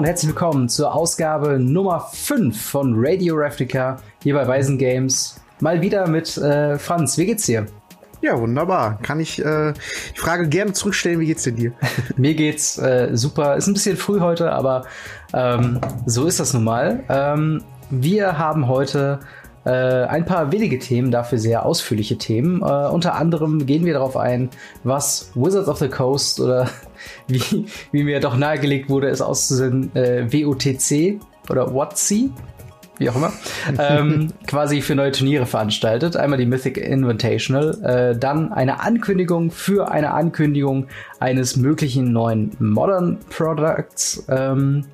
und herzlich willkommen zur Ausgabe Nummer 5 von Radio Replica hier bei Weisen Games. Mal wieder mit äh, Franz. Wie geht's dir? Ja, wunderbar. Kann ich äh, die Frage gerne zurückstellen, wie geht's denn dir? Mir geht's äh, super. Ist ein bisschen früh heute, aber ähm, so ist das nun mal. Ähm, wir haben heute äh, ein paar wenige Themen, dafür sehr ausführliche Themen. Äh, unter anderem gehen wir darauf ein, was Wizards of the Coast oder wie, wie mir doch nahegelegt wurde, es auszusehen, äh, WOTC oder WotC wie auch immer, ähm, quasi für neue Turniere veranstaltet. Einmal die Mythic Invitational, äh, dann eine Ankündigung für eine Ankündigung eines möglichen neuen Modern Products. Ähm,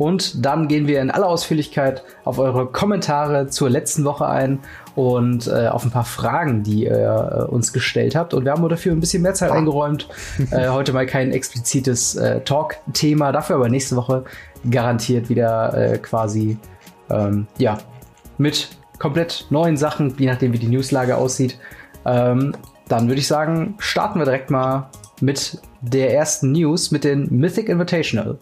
und dann gehen wir in aller Ausführlichkeit auf eure Kommentare zur letzten Woche ein und äh, auf ein paar Fragen, die ihr äh, uns gestellt habt. Und wir haben dafür ein bisschen mehr Zeit eingeräumt. äh, heute mal kein explizites äh, Talk-Thema, dafür aber nächste Woche garantiert wieder äh, quasi ähm, ja, mit komplett neuen Sachen, je nachdem wie die Newslage aussieht. Ähm, dann würde ich sagen, starten wir direkt mal mit der ersten News, mit den Mythic Invitational.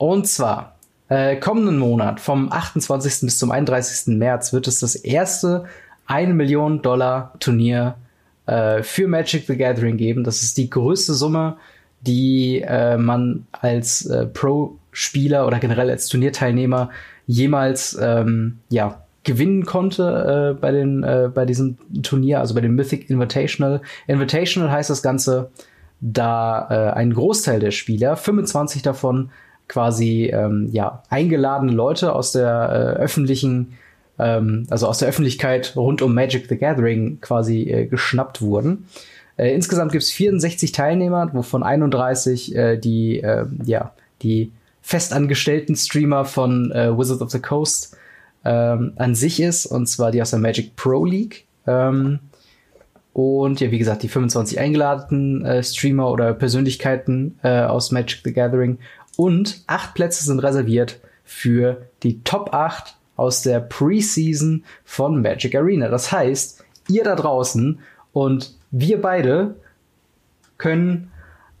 Und zwar, äh, kommenden Monat, vom 28. bis zum 31. März, wird es das erste 1 Million Dollar Turnier äh, für Magic the Gathering geben. Das ist die größte Summe, die äh, man als äh, Pro-Spieler oder generell als Turnierteilnehmer jemals ähm, ja, gewinnen konnte äh, bei, den, äh, bei diesem Turnier, also bei dem Mythic Invitational. Invitational heißt das Ganze, da äh, ein Großteil der Spieler, 25 davon, quasi ähm, ja, eingeladene Leute aus der äh, öffentlichen, ähm, also aus der Öffentlichkeit rund um Magic the Gathering quasi äh, geschnappt wurden. Äh, insgesamt gibt es 64 Teilnehmer, wovon 31 äh, die, äh, ja, die festangestellten Streamer von äh, Wizards of the Coast ähm, an sich ist, und zwar die aus der Magic Pro League. Ähm, und ja, wie gesagt, die 25 eingeladenen äh, Streamer oder Persönlichkeiten äh, aus Magic the Gathering. Und acht Plätze sind reserviert für die Top 8 aus der Preseason von Magic Arena. Das heißt, ihr da draußen und wir beide können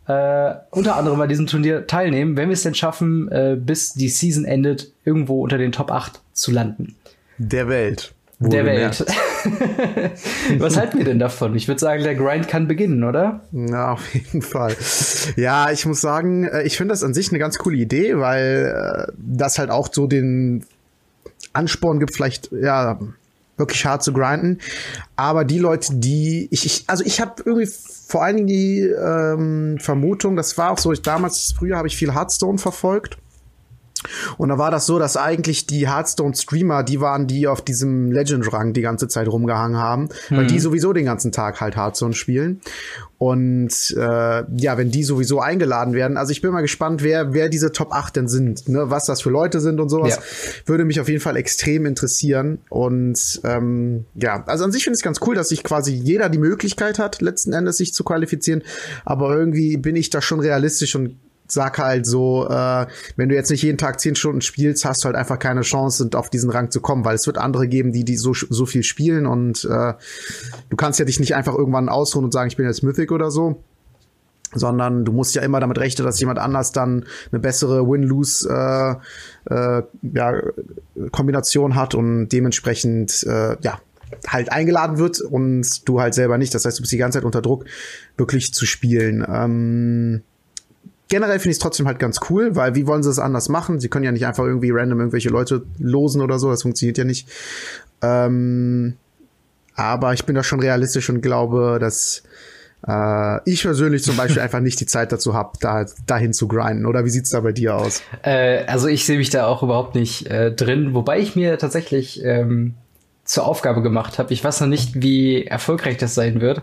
äh, unter anderem bei diesem Turnier teilnehmen, wenn wir es denn schaffen, äh, bis die Season endet, irgendwo unter den Top 8 zu landen. Der Welt. Der Welt. Was halten wir denn davon? Ich würde sagen, der Grind kann beginnen, oder? Ja, auf jeden Fall. Ja, ich muss sagen, äh, ich finde das an sich eine ganz coole Idee, weil äh, das halt auch so den Ansporn gibt, vielleicht, ja, wirklich hart zu grinden. Aber die Leute, die ich, ich also ich habe irgendwie vor allen Dingen die ähm, Vermutung, das war auch so, ich damals früher habe ich viel Hearthstone verfolgt. Und da war das so, dass eigentlich die Hearthstone-Streamer, die waren, die auf diesem Legend-Rang die ganze Zeit rumgehangen haben, mhm. weil die mhm. sowieso den ganzen Tag halt Hearthstone spielen. Und äh, ja, wenn die sowieso eingeladen werden, also ich bin mal gespannt, wer, wer diese Top 8 denn sind, ne? was das für Leute sind und sowas, ja. würde mich auf jeden Fall extrem interessieren. Und ähm, ja, also an sich finde ich es ganz cool, dass sich quasi jeder die Möglichkeit hat, letzten Endes sich zu qualifizieren. Aber irgendwie bin ich da schon realistisch und sag halt so, äh, wenn du jetzt nicht jeden Tag zehn Stunden spielst, hast du halt einfach keine Chance, auf diesen Rang zu kommen, weil es wird andere geben, die die so so viel spielen und äh, du kannst ja dich nicht einfach irgendwann ausruhen und sagen, ich bin jetzt Mythic oder so sondern du musst ja immer damit rechnen, dass jemand anders dann eine bessere Win-Lose äh, äh, ja, Kombination hat und dementsprechend äh, ja halt eingeladen wird und du halt selber nicht. Das heißt, du bist die ganze Zeit unter Druck, wirklich zu spielen. Ähm, generell finde ich es trotzdem halt ganz cool, weil wie wollen sie es anders machen? Sie können ja nicht einfach irgendwie random irgendwelche Leute losen oder so, das funktioniert ja nicht. Ähm, aber ich bin da schon realistisch und glaube, dass äh, ich persönlich zum Beispiel einfach nicht die Zeit dazu habe, da dahin zu grinden. Oder wie sieht's da bei dir aus? Äh, also ich sehe mich da auch überhaupt nicht äh, drin, wobei ich mir tatsächlich ähm, zur Aufgabe gemacht habe. Ich weiß noch nicht, wie erfolgreich das sein wird,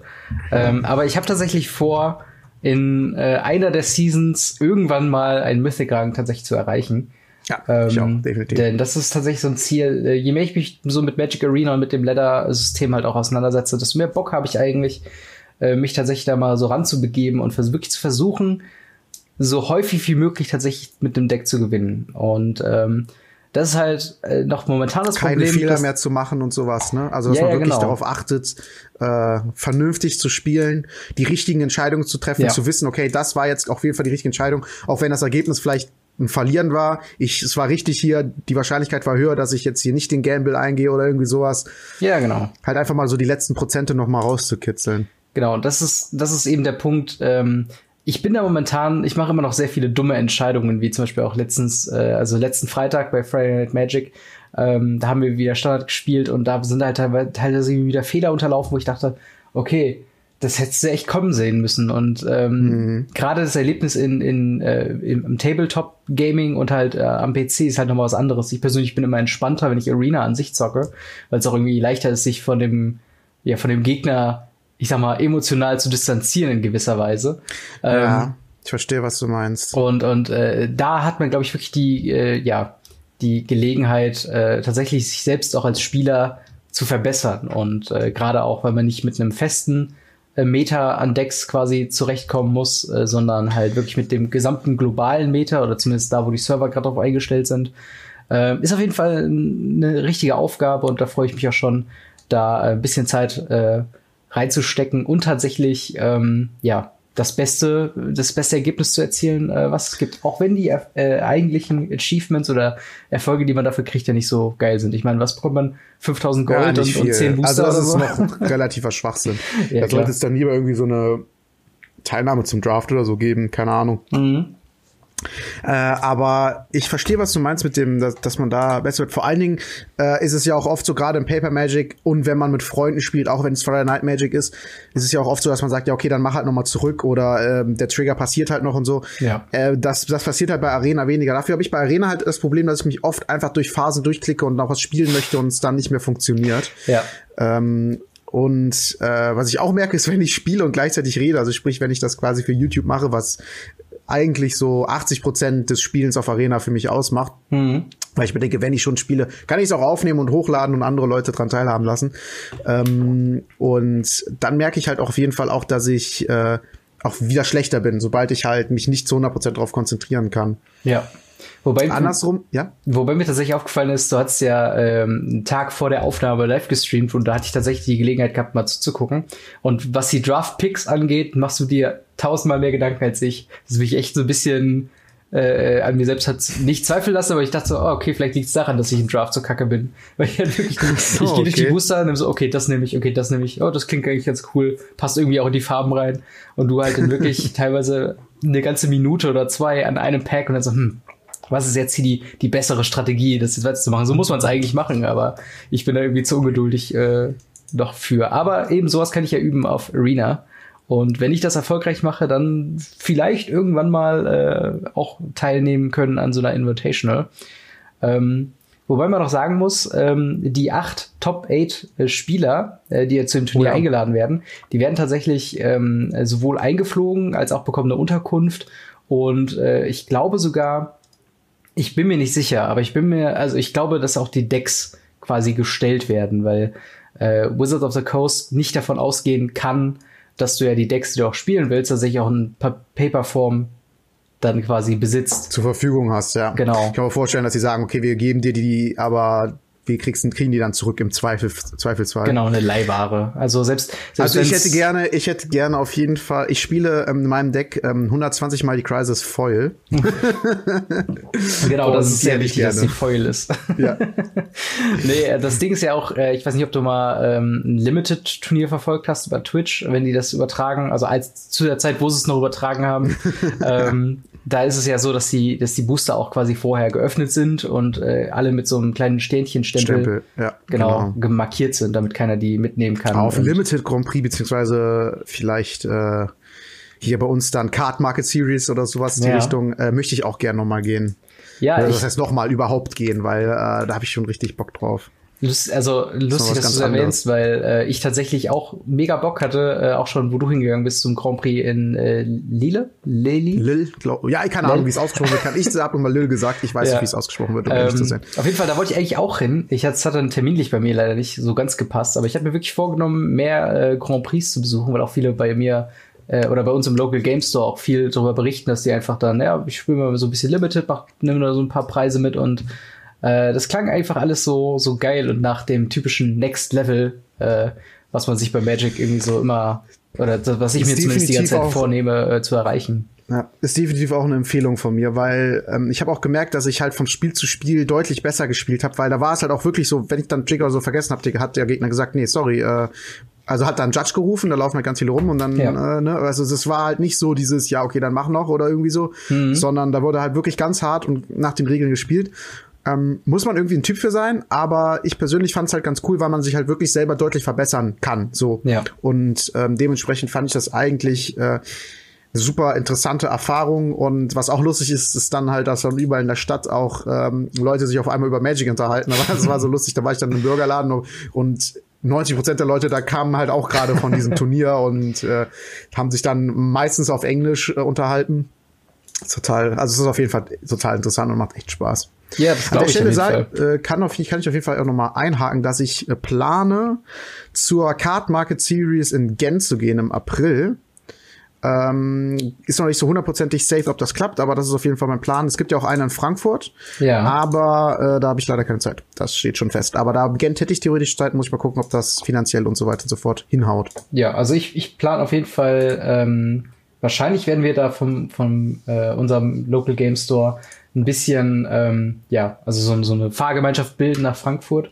ähm, aber ich habe tatsächlich vor, in äh, einer der Seasons irgendwann mal einen Mythic-Rang tatsächlich zu erreichen. Ja, ähm, ich auch, definitiv. Denn das ist tatsächlich so ein Ziel. Äh, je mehr ich mich so mit Magic Arena und mit dem Ladder-System halt auch auseinandersetze, desto mehr Bock habe ich eigentlich, äh, mich tatsächlich da mal so ranzubegeben und wirklich zu versuchen, so häufig wie möglich tatsächlich mit dem Deck zu gewinnen. Und ähm, das ist halt äh, noch momentan das Keine Problem. Keine Fehler mehr zu machen und sowas, ne? Also, dass ja, man wirklich genau. darauf achtet, äh, vernünftig zu spielen, die richtigen Entscheidungen zu treffen, ja. zu wissen, okay, das war jetzt auf jeden Fall die richtige Entscheidung, auch wenn das Ergebnis vielleicht ein Verlieren war. Ich, es war richtig hier, die Wahrscheinlichkeit war höher, dass ich jetzt hier nicht den Gamble eingehe oder irgendwie sowas. Ja, genau. Halt einfach mal so die letzten Prozente noch mal rauszukitzeln. Genau, und das ist, das ist eben der Punkt. Ähm, ich bin da momentan, ich mache immer noch sehr viele dumme Entscheidungen, wie zum Beispiel auch letztens, äh, also letzten Freitag bei Friday Night Magic, ähm, da haben wir wieder Standard gespielt und da sind halt teilweise wieder Fehler unterlaufen, wo ich dachte, okay, das hättest du echt kommen sehen müssen. Und ähm, mhm. gerade das Erlebnis in, in, äh, im, im Tabletop-Gaming und halt äh, am PC ist halt nochmal was anderes. Ich persönlich bin immer entspannter, wenn ich Arena an sich zocke, weil es auch irgendwie leichter ist, sich von dem, ja, von dem Gegner, ich sag mal, emotional zu distanzieren in gewisser Weise. Ja, ähm, ich verstehe, was du meinst. Und, und äh, da hat man, glaube ich, wirklich die, äh, ja, die Gelegenheit, äh, tatsächlich sich selbst auch als Spieler zu verbessern. Und äh, gerade auch, weil man nicht mit einem festen äh, Meta an Decks quasi zurechtkommen muss, äh, sondern halt wirklich mit dem gesamten globalen Meta oder zumindest da, wo die Server gerade drauf eingestellt sind. Äh, ist auf jeden Fall eine richtige Aufgabe und da freue ich mich auch schon, da ein bisschen Zeit äh, reinzustecken und tatsächlich ähm, ja das beste, das beste Ergebnis zu erzielen, äh, was es gibt. Auch wenn die äh, eigentlichen Achievements oder Erfolge, die man dafür kriegt, ja nicht so geil sind. Ich meine, was bekommt man? 5000 Gold ja, und, und 10 Booster Also das ist so? noch relativer Schwachsinn. ja, da sollte es dann lieber irgendwie so eine Teilnahme zum Draft oder so geben, keine Ahnung. Mhm. Äh, aber ich verstehe, was du meinst mit dem, dass, dass man da besser wird. Vor allen Dingen äh, ist es ja auch oft so, gerade im Paper Magic und wenn man mit Freunden spielt, auch wenn es Friday Night Magic ist, ist es ja auch oft so, dass man sagt, ja, okay, dann mach halt nochmal zurück oder äh, der Trigger passiert halt noch und so. Ja. Äh, das, das passiert halt bei Arena weniger. Dafür habe ich bei Arena halt das Problem, dass ich mich oft einfach durch Phasen durchklicke und noch was spielen möchte und es dann nicht mehr funktioniert. Ja. Ähm, und äh, was ich auch merke, ist, wenn ich spiele und gleichzeitig rede, also sprich, wenn ich das quasi für YouTube mache, was eigentlich so 80 Prozent des Spielens auf Arena für mich ausmacht. Mhm. Weil ich mir denke, wenn ich schon spiele, kann ich es auch aufnehmen und hochladen und andere Leute dran teilhaben lassen. Ähm, und dann merke ich halt auch auf jeden Fall auch, dass ich äh, auch wieder schlechter bin, sobald ich halt mich nicht zu 100 Prozent darauf konzentrieren kann. Ja. Wobei, Andersrum, ja. Wobei mir tatsächlich aufgefallen ist, du hast ja ähm, einen Tag vor der Aufnahme live gestreamt und da hatte ich tatsächlich die Gelegenheit gehabt, mal zuzugucken. Und was die Draft-Picks angeht, machst du dir tausendmal mehr Gedanken als ich. Das mich echt so ein bisschen äh, an mir selbst hat nicht zweifeln lassen, aber ich dachte so, oh, okay, vielleicht liegt es daran, dass ich im Draft so kacke bin. Weil ich halt wirklich, so, ich gehe durch die Booster und nehme so, okay, das nehme ich, okay, das nehme ich, oh, das klingt eigentlich ganz cool, passt irgendwie auch in die Farben rein. Und du halt dann wirklich teilweise eine ganze Minute oder zwei an einem Pack und dann so, hm, was ist jetzt hier die, die bessere Strategie, das jetzt weiter zu machen? So muss man es eigentlich machen, aber ich bin da irgendwie zu ungeduldig äh, noch für. Aber eben sowas kann ich ja üben auf Arena. Und wenn ich das erfolgreich mache, dann vielleicht irgendwann mal äh, auch teilnehmen können an so einer Invitational. Ähm, wobei man noch sagen muss, ähm, die acht Top 8 äh, Spieler, äh, die jetzt zu dem Turnier oh ja. eingeladen werden, die werden tatsächlich ähm, sowohl eingeflogen als auch bekommen eine Unterkunft. Und äh, ich glaube sogar, ich bin mir nicht sicher, aber ich bin mir, also ich glaube, dass auch die Decks quasi gestellt werden, weil äh, Wizards of the Coast nicht davon ausgehen kann, dass du ja die Decks, die du auch spielen willst, tatsächlich auch in pa Paperform dann quasi besitzt. Zur Verfügung hast, ja. Genau. Ich kann mir vorstellen, dass sie sagen, okay, wir geben dir die, aber wie kriegst, kriegen die dann zurück im Zweifel, Zweifelsfall. Genau, eine Leihware. Also selbst, selbst Also ich hätte gerne, ich hätte gerne auf jeden Fall, ich spiele ähm, in meinem Deck ähm, 120 mal die Crisis Foil. genau, das ist sehr wichtig, dass die Foil ist. Ja. nee, das Ding ist ja auch, äh, ich weiß nicht, ob du mal ähm, ein Limited-Turnier verfolgt hast über Twitch, wenn die das übertragen, also als zu der Zeit, wo sie es noch übertragen haben, ähm, da ist es ja so, dass die, dass die Booster auch quasi vorher geöffnet sind und äh, alle mit so einem kleinen Stähnchenstempel Stempel, ja, genau, genau, markiert sind, damit keiner die mitnehmen kann. Auf Limited Grand Prix, beziehungsweise vielleicht äh, hier bei uns dann Card Market Series oder sowas in die Richtung, äh, möchte ich auch gerne nochmal gehen. Ja, also, das heißt nochmal überhaupt gehen, weil äh, da habe ich schon richtig Bock drauf. Lust, also lustig, dass du es erwähnst, weil äh, ich tatsächlich auch mega Bock hatte, äh, auch schon, wo du hingegangen bist zum Grand Prix in äh, Lille? Lili? Lille, glaub, ja, keine Ahnung, wie es ausgesprochen wird. Kann ich habe immer Lille gesagt, ich weiß ja. nicht, wie es ausgesprochen wird, um ähm, zu sein. Auf jeden Fall, da wollte ich eigentlich auch hin. Ich hatte, es hat dann terminlich bei mir leider nicht so ganz gepasst, aber ich habe mir wirklich vorgenommen, mehr äh, Grand Prix zu besuchen, weil auch viele bei mir äh, oder bei uns im Local Game Store auch viel darüber berichten, dass die einfach dann, ja, ich spiele mal so ein bisschen Limited, mach, nimm da so ein paar Preise mit und äh, das klang einfach alles so, so geil und nach dem typischen Next Level, äh, was man sich bei Magic irgendwie so immer, oder das, was ich mir zumindest die ganze Zeit vornehme, äh, zu erreichen. Ja, ist definitiv auch eine Empfehlung von mir, weil ähm, ich habe auch gemerkt, dass ich halt von Spiel zu Spiel deutlich besser gespielt habe, weil da war es halt auch wirklich so, wenn ich dann Trigger so vergessen habe, hat der Gegner gesagt, nee, sorry, äh, also hat dann Judge gerufen, da laufen halt ganz viele rum und dann, ja. äh, ne, also es war halt nicht so dieses, ja, okay, dann mach noch oder irgendwie so, mhm. sondern da wurde halt wirklich ganz hart und nach den Regeln gespielt. Ähm, muss man irgendwie ein Typ für sein, aber ich persönlich fand es halt ganz cool, weil man sich halt wirklich selber deutlich verbessern kann. So. Ja. Und ähm, dementsprechend fand ich das eigentlich äh, super interessante Erfahrung und was auch lustig ist, ist dann halt, dass dann überall in der Stadt auch ähm, Leute sich auf einmal über Magic unterhalten. Aber das war so lustig, da war ich dann im Bürgerladen und 90 Prozent der Leute da kamen halt auch gerade von diesem Turnier und äh, haben sich dann meistens auf Englisch äh, unterhalten. Total, also es ist auf jeden Fall total interessant und macht echt Spaß. Ja, das An der Stelle sagen, äh, kann, auf, kann ich auf jeden Fall auch nochmal einhaken, dass ich äh, plane, zur Card Market Series in Gent zu gehen im April. Ähm, ist noch nicht so hundertprozentig safe, ob das klappt, aber das ist auf jeden Fall mein Plan. Es gibt ja auch einen in Frankfurt, ja. aber äh, da habe ich leider keine Zeit. Das steht schon fest. Aber da Gent hätte ich theoretisch Zeit, muss ich mal gucken, ob das finanziell und so weiter und so fort hinhaut. Ja, also ich, ich plane auf jeden Fall, ähm, wahrscheinlich werden wir da vom, vom äh, unserem Local Game Store ein bisschen, ähm, ja, also so, so eine Fahrgemeinschaft bilden nach Frankfurt.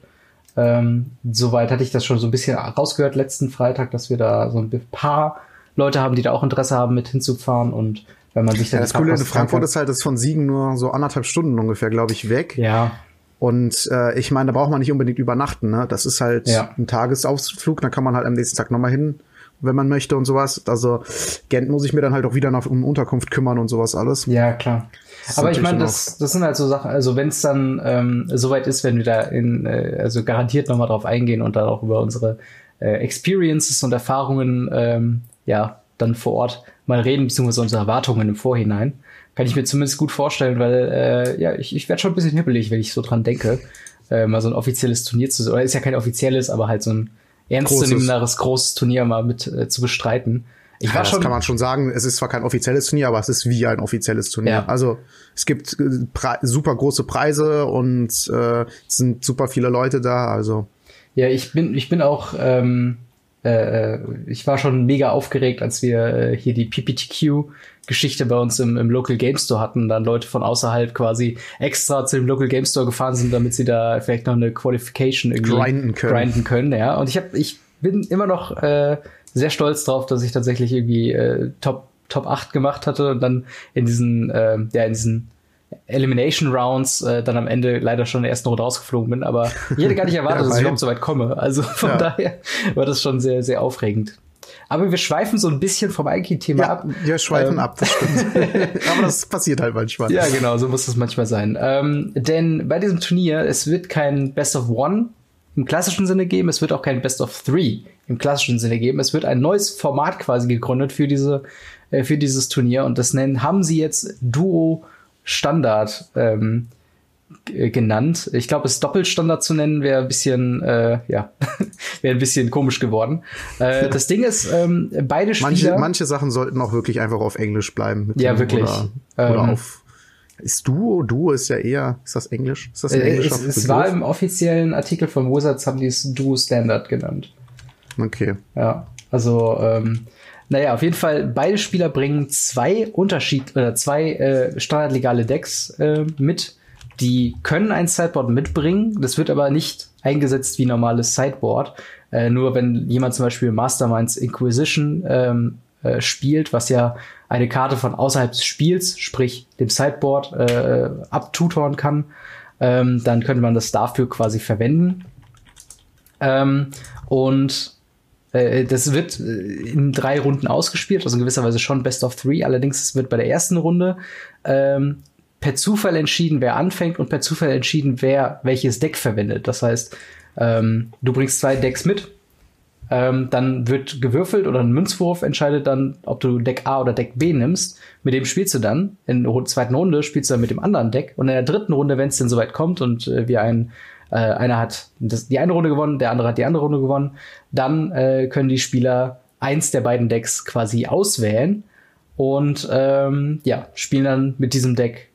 Ähm, soweit hatte ich das schon so ein bisschen rausgehört letzten Freitag, dass wir da so ein paar Leute haben, die da auch Interesse haben, mit hinzufahren und wenn man sich dann ja, das Coole in Frankfurt ist halt, das von Siegen nur so anderthalb Stunden ungefähr, glaube ich, weg. Ja. Und äh, ich meine, da braucht man nicht unbedingt übernachten. Ne? Das ist halt ja. ein Tagesausflug, dann kann man halt am nächsten Tag nochmal hin, wenn man möchte und sowas. Also Gent muss ich mir dann halt auch wieder noch um Unterkunft kümmern und sowas alles. Ja, klar. Aber ich meine, das, das sind halt so Sachen, also wenn es dann ähm, soweit ist, wenn wir da in, äh, also garantiert nochmal drauf eingehen und dann auch über unsere äh, Experiences und Erfahrungen ähm, ja, dann vor Ort mal reden, beziehungsweise unsere Erwartungen im Vorhinein. Kann ich mir zumindest gut vorstellen, weil äh, ja, ich, ich werde schon ein bisschen hibbelig, wenn ich so dran denke, äh, mal so ein offizielles Turnier zu, oder ist ja kein offizielles, aber halt so ein ernstzunehmenderes, großes, großes Turnier mal mit äh, zu bestreiten. Ich ja, war schon, das kann man schon sagen. Es ist zwar kein offizielles Turnier, aber es ist wie ein offizielles Turnier. Ja. Also es gibt äh, super große Preise und äh, es sind super viele Leute da. Also ja, ich bin ich bin auch ähm, äh, ich war schon mega aufgeregt, als wir äh, hier die PPTQ-Geschichte bei uns im, im Local Game Store hatten, dann Leute von außerhalb quasi extra zu dem Local Game Store gefahren sind, damit sie da vielleicht noch eine Qualification irgendwie grinden können. Grinden können ja. Und ich habe, ich bin immer noch äh, sehr stolz drauf, dass ich tatsächlich irgendwie äh, Top Top 8 gemacht hatte und dann in diesen, äh, ja, in diesen Elimination Rounds äh, dann am Ende leider schon in der ersten Runde rausgeflogen bin, aber ich hätte gar nicht erwartet, ja, dass ich überhaupt so weit komme. Also von ja. daher war das schon sehr, sehr aufregend. Aber wir schweifen so ein bisschen vom eigentlichen Thema ja, ab. Wir schweifen ähm, ab, das stimmt. aber das passiert halt manchmal. Ja, genau, so muss das manchmal sein. Ähm, denn bei diesem Turnier, es wird kein Best of One im klassischen Sinne geben, es wird auch kein Best of Three im klassischen Sinne geben. Es wird ein neues Format quasi gegründet für diese, äh, für dieses Turnier und das nennen, haben sie jetzt Duo Standard ähm, genannt. Ich glaube, es Doppelstandard zu nennen wäre ein bisschen, äh, ja, wäre ein bisschen komisch geworden. Äh, das Ding ist, ähm, beide Spieler. Manche, manche Sachen sollten auch wirklich einfach auf Englisch bleiben. Ja, wirklich. Oder, oder ähm, auf ist Duo? Duo ist ja eher, ist das Englisch? Ist das ein Englisch? Äh, es, es war im offiziellen Artikel von Wizards haben die es Duo Standard genannt. Okay. Ja, also ähm, naja, auf jeden Fall, beide Spieler bringen zwei Unterschied oder zwei äh, standardlegale Decks äh, mit. Die können ein Sideboard mitbringen. Das wird aber nicht eingesetzt wie normales Sideboard. Äh, nur wenn jemand zum Beispiel Masterminds Inquisition ähm, äh, spielt, was ja eine Karte von außerhalb des Spiels, sprich dem Sideboard, äh, abtutoren kann, ähm, dann könnte man das dafür quasi verwenden. Ähm, und äh, das wird äh, in drei Runden ausgespielt, also in gewisser Weise schon Best of Three. Allerdings wird bei der ersten Runde ähm, per Zufall entschieden, wer anfängt und per Zufall entschieden, wer welches Deck verwendet. Das heißt, ähm, du bringst zwei Decks mit, ähm, dann wird gewürfelt oder ein Münzwurf entscheidet dann, ob du Deck A oder Deck B nimmst. Mit dem spielst du dann. In der zweiten Runde spielst du dann mit dem anderen Deck. Und in der dritten Runde, wenn es denn soweit kommt und äh, wir ein äh, einer hat das, die eine Runde gewonnen, der andere hat die andere Runde gewonnen. Dann äh, können die Spieler eins der beiden Decks quasi auswählen und ähm, ja, spielen dann mit diesem Deck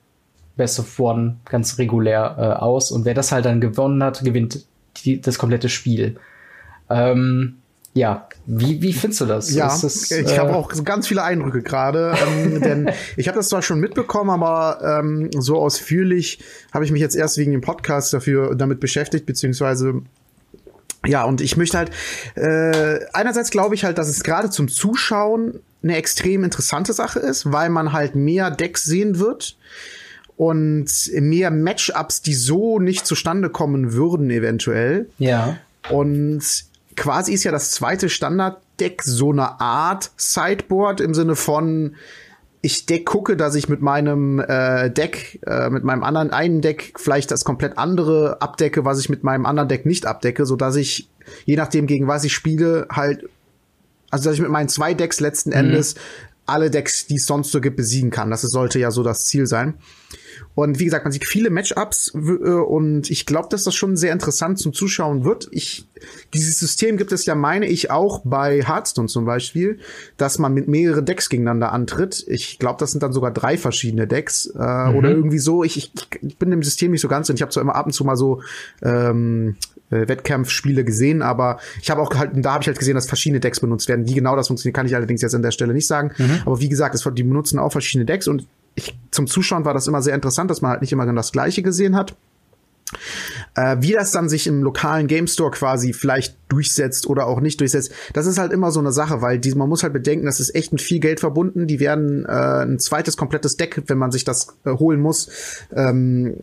Best of One ganz regulär äh, aus. Und wer das halt dann gewonnen hat, gewinnt die, das komplette Spiel. Ähm, ja, wie, wie findest du das? Ja, das, ich äh, habe auch ganz viele Eindrücke gerade, ähm, denn ich habe das zwar schon mitbekommen, aber ähm, so ausführlich habe ich mich jetzt erst wegen dem Podcast dafür damit beschäftigt, beziehungsweise ja, und ich möchte halt, äh, einerseits glaube ich halt, dass es gerade zum Zuschauen eine extrem interessante Sache ist, weil man halt mehr Decks sehen wird und mehr Matchups, die so nicht zustande kommen würden, eventuell. Ja. Und quasi ist ja das zweite Standarddeck so eine Art Sideboard im Sinne von ich Deck gucke, dass ich mit meinem äh, Deck, äh, mit meinem anderen einen Deck vielleicht das komplett andere abdecke, was ich mit meinem anderen Deck nicht abdecke, so dass ich je nachdem gegen was ich spiele halt, also dass ich mit meinen zwei Decks letzten mhm. Endes alle Decks, die es sonst so gibt, besiegen kann. Das sollte ja so das Ziel sein. Und wie gesagt, man sieht viele Matchups äh, und ich glaube, dass das schon sehr interessant zum Zuschauen wird. Ich, dieses System gibt es ja, meine ich, auch bei Hearthstone zum Beispiel, dass man mit mehreren Decks gegeneinander antritt. Ich glaube, das sind dann sogar drei verschiedene Decks äh, mhm. oder irgendwie so. Ich, ich, ich bin im System nicht so ganz und ich habe zwar immer ab und zu mal so ähm, äh, Wettkampfspiele gesehen, aber ich habe auch halt, da habe ich halt gesehen, dass verschiedene Decks benutzt werden. Wie genau das funktioniert, kann ich allerdings jetzt an der Stelle nicht sagen. Mhm. Aber wie gesagt, es, die benutzen auch verschiedene Decks und ich, zum Zuschauen war das immer sehr interessant, dass man halt nicht immer das Gleiche gesehen hat. Äh, wie das dann sich im lokalen Game Store quasi vielleicht durchsetzt oder auch nicht durchsetzt, das ist halt immer so eine Sache, weil die, man muss halt bedenken, das ist echt mit viel Geld verbunden. Die werden äh, ein zweites komplettes Deck, wenn man sich das äh, holen muss, ähm,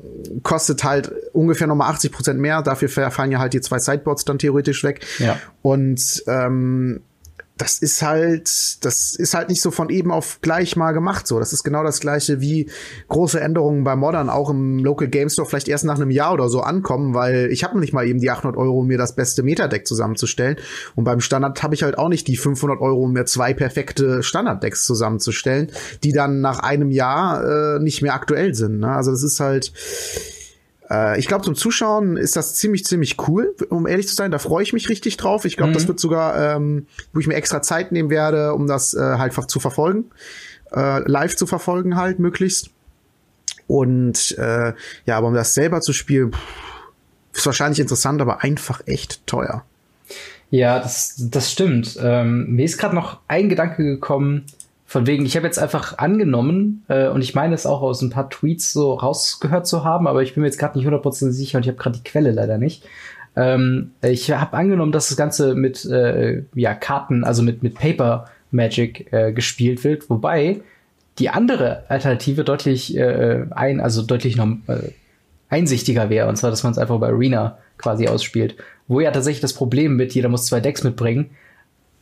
kostet halt ungefähr nochmal 80 Prozent mehr. Dafür fallen ja halt die zwei Sideboards dann theoretisch weg. Ja. Und ähm, das ist halt, das ist halt nicht so von eben auf gleich mal gemacht so. Das ist genau das gleiche wie große Änderungen bei Modern auch im Local Game Store vielleicht erst nach einem Jahr oder so ankommen, weil ich habe nicht mal eben die 800 Euro, um mir das beste Meta-Deck zusammenzustellen. Und beim Standard habe ich halt auch nicht die 500 Euro, um mir zwei perfekte Standard-Decks zusammenzustellen, die dann nach einem Jahr äh, nicht mehr aktuell sind. Ne? Also das ist halt, äh, ich glaube, zum Zuschauen ist das ziemlich, ziemlich cool, um ehrlich zu sein. Da freue ich mich richtig drauf. Ich glaube, mhm. das wird sogar, ähm, wo ich mir extra Zeit nehmen werde, um das äh, halt zu verfolgen. Äh, live zu verfolgen halt, möglichst. Und äh, ja, aber um das selber zu spielen, pff, ist wahrscheinlich interessant, aber einfach echt teuer. Ja, das, das stimmt. Ähm, mir ist gerade noch ein Gedanke gekommen, von wegen, ich habe jetzt einfach angenommen, äh, und ich meine es auch aus ein paar Tweets so rausgehört zu haben, aber ich bin mir jetzt gerade nicht 100% sicher und ich habe gerade die Quelle leider nicht. Ähm, ich habe angenommen, dass das Ganze mit äh, ja, Karten, also mit, mit Paper Magic äh, gespielt wird, wobei die andere Alternative deutlich äh, ein, also deutlich noch äh, einsichtiger wäre, und zwar, dass man es einfach bei Arena quasi ausspielt. Wo ja tatsächlich das Problem mit, jeder muss zwei Decks mitbringen,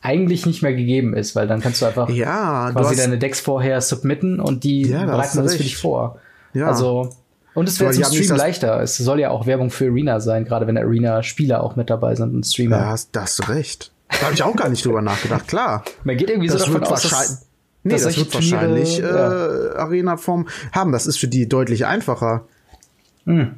eigentlich nicht mehr gegeben ist, weil dann kannst du einfach ja, quasi hast, deine Decks vorher submitten und die ja, bereiten das für dich vor. Ja. Also und es wird zum Stream leichter. Es soll ja auch Werbung für Arena sein, gerade wenn Arena-Spieler auch mit dabei sind und Streamer. Ja, hast, hast recht. Da habe ich auch gar nicht drüber nachgedacht, klar. Man geht irgendwie das so davon aus, dass, nee, dass das wird wahrscheinlich äh, Arena-Form haben. Das ist für die deutlich einfacher. Hm.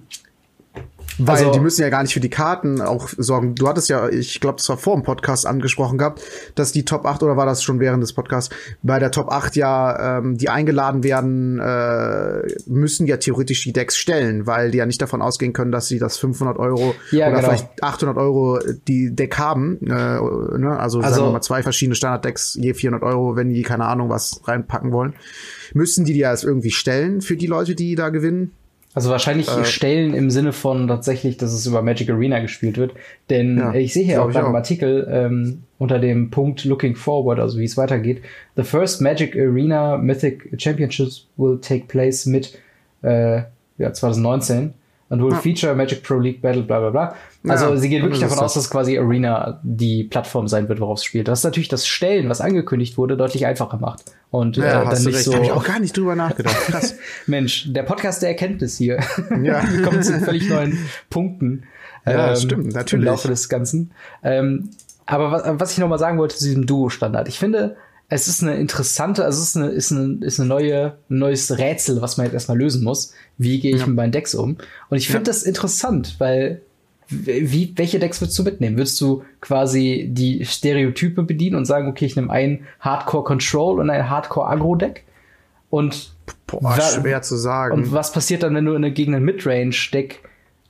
Weil also, die müssen ja gar nicht für die Karten auch sorgen. Du hattest ja, ich glaube, das war vor dem Podcast angesprochen gehabt, dass die Top 8 oder war das schon während des Podcasts, bei der Top 8 ja, ähm, die eingeladen werden, äh, müssen ja theoretisch die Decks stellen, weil die ja nicht davon ausgehen können, dass sie das 500 Euro ja, oder genau. vielleicht 800 Euro die Deck haben. Äh, ne? also, also sagen wir mal zwei verschiedene Standard-Decks, je 400 Euro, wenn die keine Ahnung was reinpacken wollen. Müssen die die ja irgendwie stellen für die Leute, die da gewinnen? Also wahrscheinlich äh, Stellen im Sinne von tatsächlich, dass es über Magic Arena gespielt wird. Denn ja, ich sehe hier auch beim Artikel ähm, unter dem Punkt Looking Forward, also wie es weitergeht. The first Magic Arena Mythic Championships will take place mit äh, ja, 2019 und ja. feature Magic Pro League Battle, bla bla bla. Also ja, sie gehen wirklich davon aus, dass quasi Arena die Plattform sein wird, worauf es spielt. Das ist natürlich das Stellen, was angekündigt wurde, deutlich einfacher macht. Und ja, äh, dann nicht recht. so. Hab ich auch gar nicht drüber nachgedacht. Krass. Mensch, der Podcast der Erkenntnis hier. Ja. Wir kommen zu völlig neuen Punkten. Ja, ähm, stimmt, natürlich. Im Laufe des Ganzen. Ähm, aber was, was ich noch mal sagen wollte zu diesem Duo-Standard. Ich finde, es ist eine interessante, also es ist eine, ist eine, ist eine neue, ein neues Rätsel, was man jetzt erstmal lösen muss. Wie gehe ich ja. mit meinen Decks um? Und ich finde ja. das interessant, weil wie, welche Decks würdest du mitnehmen? Würdest du quasi die Stereotype bedienen und sagen, okay, ich nehme ein Hardcore Control und ein Hardcore Agro Deck? Und Boah, schwer zu sagen. Und was passiert dann, wenn du in, gegen ein Midrange Deck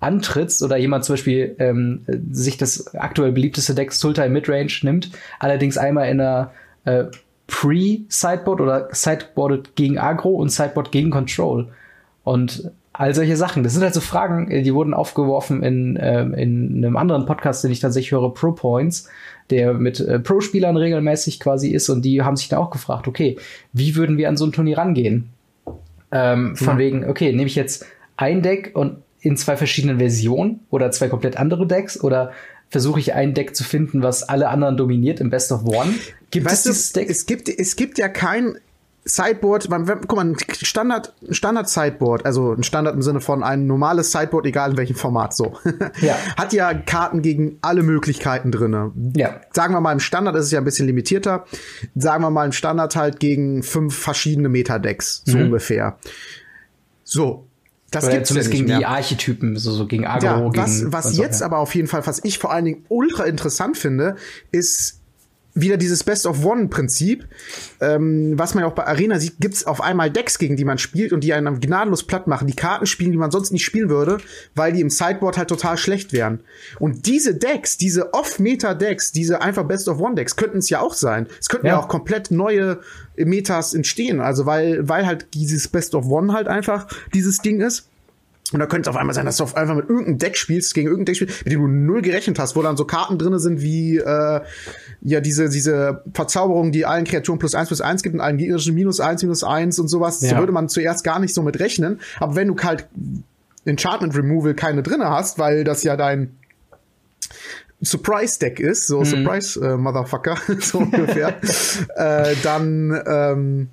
antrittst oder jemand zum Beispiel ähm, sich das aktuell beliebteste Deck Sultai Midrange nimmt, allerdings einmal in einer äh, Pre-Sideboard oder Sideboard gegen Agro und Sideboard gegen Control. Und all solche Sachen. Das sind halt so Fragen, die wurden aufgeworfen in, ähm, in einem anderen Podcast, den ich tatsächlich höre, Pro Points, der mit äh, Pro-Spielern regelmäßig quasi ist und die haben sich da auch gefragt, okay, wie würden wir an so ein Turnier rangehen? Ähm, von ja. wegen, okay, nehme ich jetzt ein Deck und in zwei verschiedenen Versionen oder zwei komplett andere Decks oder versuche ich ein Deck zu finden, was alle anderen dominiert im Best of One? Gibt weißt es dieses Deck? Es gibt, es gibt ja kein Sideboard, man, guck mal, ein Standard, Standard Sideboard, also ein Standard im Sinne von ein normales Sideboard, egal in welchem Format, so. Ja. Hat ja Karten gegen alle Möglichkeiten drinne. Ja. Sagen wir mal, im Standard ist es ja ein bisschen limitierter. Sagen wir mal, im Standard halt gegen fünf verschiedene Meta-Decks, so mhm. ungefähr. So. Das Oder gibt's zumindest ja gegen mehr. die Archetypen, so, so gegen Agro. Ja, was, was jetzt aber auf jeden Fall, was ich vor allen Dingen ultra interessant finde, ist wieder dieses Best-of-One-Prinzip, ähm, was man ja auch bei Arena sieht, gibt's auf einmal Decks, gegen die man spielt und die einen gnadenlos platt machen, die Karten spielen, die man sonst nicht spielen würde, weil die im Sideboard halt total schlecht wären. Und diese Decks, diese Off-Meta-Decks, diese einfach Best-of-One-Decks, könnten es ja auch sein. Es könnten ja. ja auch komplett neue Metas entstehen, also weil, weil halt dieses Best-of-One halt einfach dieses Ding ist. Und da könnte es auf einmal sein, dass du auf einfach mit irgendeinem Deck spielst, gegen irgendein Deck spielst, mit dem du null gerechnet hast, wo dann so Karten drinne sind wie äh, ja diese, diese Verzauberung, die allen Kreaturen plus eins plus eins gibt und allen gegnerischen minus eins, minus eins und sowas. Ja. So würde man zuerst gar nicht so mit rechnen. Aber wenn du halt Enchantment Removal keine drinne hast, weil das ja dein Surprise-Deck ist, so mhm. Surprise äh, Motherfucker, so ungefähr, äh, dann ähm,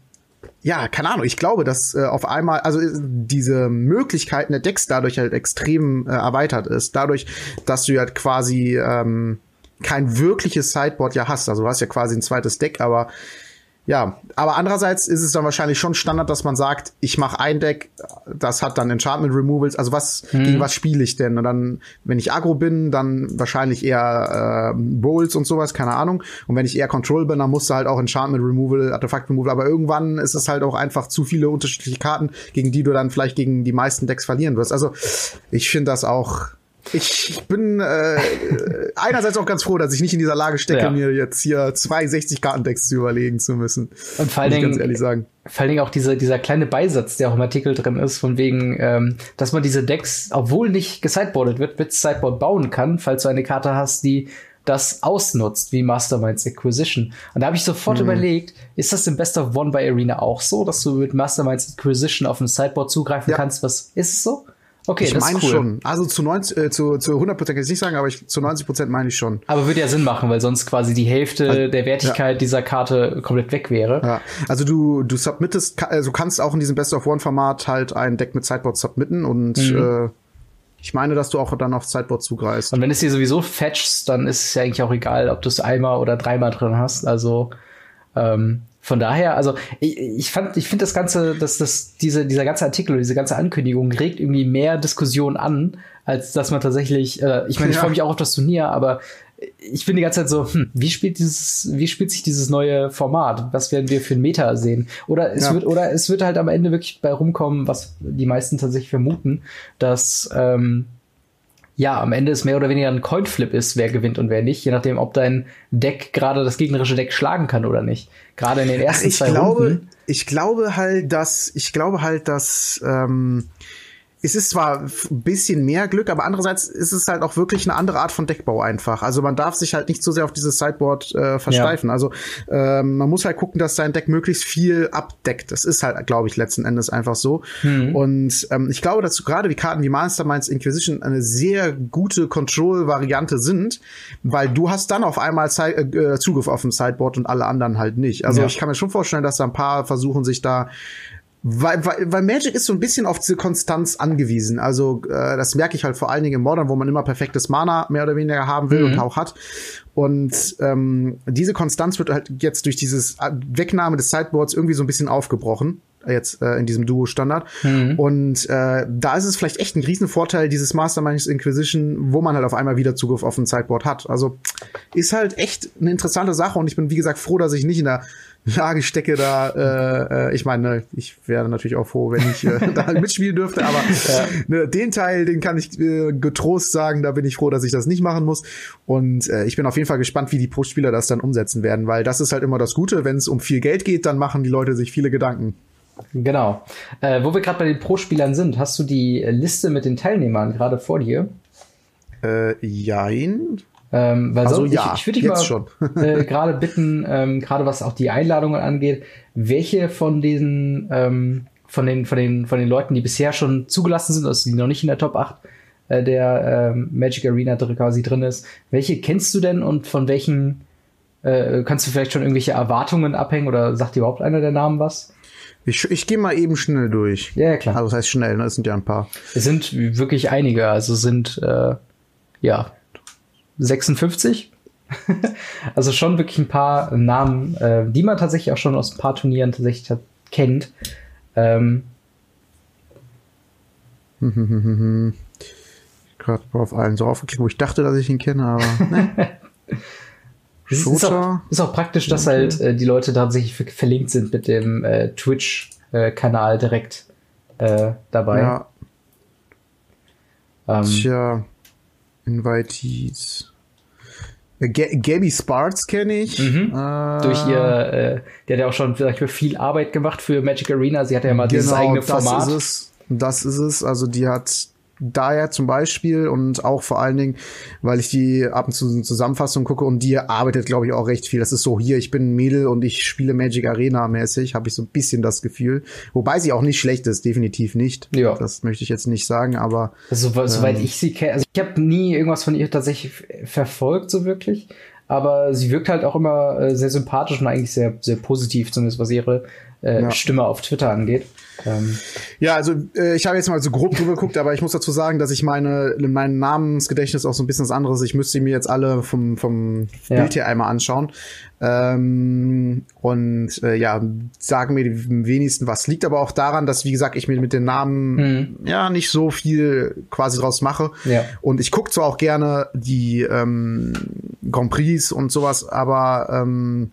ja, keine Ahnung, ich glaube, dass äh, auf einmal, also äh, diese Möglichkeiten der Decks dadurch halt extrem äh, erweitert ist. Dadurch, dass du halt quasi ähm, kein wirkliches Sideboard ja hast. Also du hast ja quasi ein zweites Deck, aber ja, aber andererseits ist es dann wahrscheinlich schon Standard, dass man sagt, ich mache ein Deck, das hat dann Enchantment Removals. Also was hm. gegen was spiele ich denn? Und dann, wenn ich Agro bin, dann wahrscheinlich eher äh, Bowls und sowas, keine Ahnung. Und wenn ich eher Control bin, dann musst du halt auch Enchantment Removal, Artefakt Removal. Aber irgendwann ist es halt auch einfach zu viele unterschiedliche Karten, gegen die du dann vielleicht gegen die meisten Decks verlieren wirst. Also ich finde das auch ich bin äh, einerseits auch ganz froh, dass ich nicht in dieser Lage stecke, ja. mir jetzt hier zwei 60-Kartendecks zu überlegen zu müssen. Und vor allen Dingen, ganz ehrlich sagen. Vor allen Dingen auch diese, dieser kleine Beisatz, der auch im Artikel drin ist, von wegen, ähm, dass man diese Decks, obwohl nicht gesideboardet wird, mit Sideboard bauen kann, falls du eine Karte hast, die das ausnutzt, wie Masterminds Acquisition. Und da habe ich sofort mhm. überlegt, ist das im Best of One bei Arena auch so, dass du mit Masterminds Acquisition auf ein Sideboard zugreifen ja. kannst? Was ist es so? Okay, ich das meine cool. schon. Also zu 90, äh, zu, zu 100 Prozent kann ich nicht sagen, aber ich, zu 90 Prozent meine ich schon. Aber würde ja Sinn machen, weil sonst quasi die Hälfte also, der Wertigkeit ja. dieser Karte komplett weg wäre. Ja. Also du, du submittest, also kannst auch in diesem Best of One Format halt ein Deck mit Sideboard submitten und mhm. äh, ich meine, dass du auch dann auf Sideboard zugreifst. Und wenn es dir sowieso fetchst, dann ist es ja eigentlich auch egal, ob du es einmal oder dreimal drin hast. Also ähm, von daher, also ich, ich fand, ich finde das ganze, dass das diese dieser ganze Artikel diese ganze Ankündigung regt irgendwie mehr Diskussion an, als dass man tatsächlich. Äh, ich meine, ich ja. freue mich auch auf das Turnier, aber ich bin die ganze Zeit so, hm, wie spielt dieses, wie spielt sich dieses neue Format? Was werden wir für ein Meta sehen? Oder es ja. wird, oder es wird halt am Ende wirklich bei rumkommen, was die meisten tatsächlich vermuten, dass ähm, ja, am Ende es mehr oder weniger ein Coinflip ist, wer gewinnt und wer nicht, je nachdem, ob dein Deck gerade das gegnerische Deck schlagen kann oder nicht. Gerade in den ersten ich zwei glaube, Runden. Ich glaube halt, dass ich glaube halt, dass ähm, es ist zwar ein bisschen mehr Glück, aber andererseits ist es halt auch wirklich eine andere Art von Deckbau einfach. Also man darf sich halt nicht so sehr auf dieses Sideboard äh, versteifen. Ja. Also ähm, man muss halt gucken, dass sein Deck möglichst viel abdeckt. Das ist halt, glaube ich, letzten Endes einfach so. Mhm. Und ähm, ich glaube, dass gerade wie Karten wie Masterminds Inquisition eine sehr gute Control-Variante sind, weil du hast dann auf einmal Zeit, äh, Zugriff auf ein Sideboard und alle anderen halt nicht. Also ja. ich kann mir schon vorstellen, dass da ein paar versuchen, sich da weil, weil, weil Magic ist so ein bisschen auf diese Konstanz angewiesen. Also äh, das merke ich halt vor allen Dingen im Modern, wo man immer perfektes Mana mehr oder weniger haben will mhm. und auch hat. Und ähm, diese Konstanz wird halt jetzt durch dieses äh, Wegnahme des Sideboards irgendwie so ein bisschen aufgebrochen. jetzt äh, in diesem Duo-Standard. Mhm. Und äh, da ist es vielleicht echt ein Riesenvorteil, dieses Masterminds Inquisition, wo man halt auf einmal wieder Zugriff auf ein Sideboard hat. Also ist halt echt eine interessante Sache und ich bin, wie gesagt, froh, dass ich nicht in der Lage stecke da, äh, äh, ich meine, ich wäre natürlich auch froh, wenn ich äh, da mitspielen dürfte, aber ja. ne, den Teil, den kann ich äh, getrost sagen, da bin ich froh, dass ich das nicht machen muss. Und äh, ich bin auf jeden Fall gespannt, wie die Pro-Spieler das dann umsetzen werden, weil das ist halt immer das Gute, wenn es um viel Geld geht, dann machen die Leute sich viele Gedanken. Genau. Äh, wo wir gerade bei den Pro-Spielern sind, hast du die Liste mit den Teilnehmern gerade vor dir? Äh, jein. Ähm, weil also, sonst, ja, ich, ich würde dich mal äh, gerade bitten, ähm, gerade was auch die Einladungen angeht, welche von diesen, ähm, von den, von den, von den Leuten, die bisher schon zugelassen sind, also die noch nicht in der Top 8 äh, der ähm, Magic Arena quasi drin ist, welche kennst du denn und von welchen äh, kannst du vielleicht schon irgendwelche Erwartungen abhängen oder sagt dir überhaupt einer der Namen was? Ich, ich gehe mal eben schnell durch. Ja, ja klar. Also das heißt schnell, ne? Es sind ja ein paar. Es sind wirklich einige, also sind äh, ja 56. also schon wirklich ein paar Namen, äh, die man tatsächlich auch schon aus ein paar Turnieren tatsächlich kennt. Ähm, Gerade auf allen so aufgeklickt, wo ich dachte, dass ich ihn kenne, aber ne. ist, auch, ist auch praktisch, dass okay. halt äh, die Leute tatsächlich verlinkt sind mit dem äh, Twitch-Kanal direkt äh, dabei. Ja. Ähm, Tja. Invitees. Äh, G Gabby Sparks kenne ich. Mhm. Äh, Durch ihr, äh, der hat ja auch schon vielleicht viel Arbeit gemacht für Magic Arena. Sie hat ja mal genau, dieses eigene Format. Das ist es. Das ist es. Also die hat daher zum Beispiel und auch vor allen Dingen, weil ich die ab und zu in Zusammenfassung gucke und die arbeitet, glaube ich, auch recht viel. Das ist so hier, ich bin ein Mädel und ich spiele Magic Arena mäßig, habe ich so ein bisschen das Gefühl. Wobei sie auch nicht schlecht ist, definitiv nicht. Ja. Das möchte ich jetzt nicht sagen, aber. Also, soweit ähm, ich sie kenne, also ich habe nie irgendwas von ihr tatsächlich verfolgt, so wirklich aber sie wirkt halt auch immer äh, sehr sympathisch und eigentlich sehr, sehr positiv, zumindest was ihre äh, ja. Stimme auf Twitter angeht. Ähm. Ja, also äh, ich habe jetzt mal so grob drüber geguckt, aber ich muss dazu sagen, dass ich meine mein Namensgedächtnis auch so ein bisschen das andere ist. Ich müsste mir jetzt alle vom vom ja. Bild hier einmal anschauen. Ähm, und äh, ja, sagen mir die wenigsten was. Liegt aber auch daran, dass, wie gesagt, ich mir mit den Namen mhm. ja nicht so viel quasi draus mache. Ja. Und ich gucke zwar auch gerne die ähm, Grand Prix und sowas, aber ähm,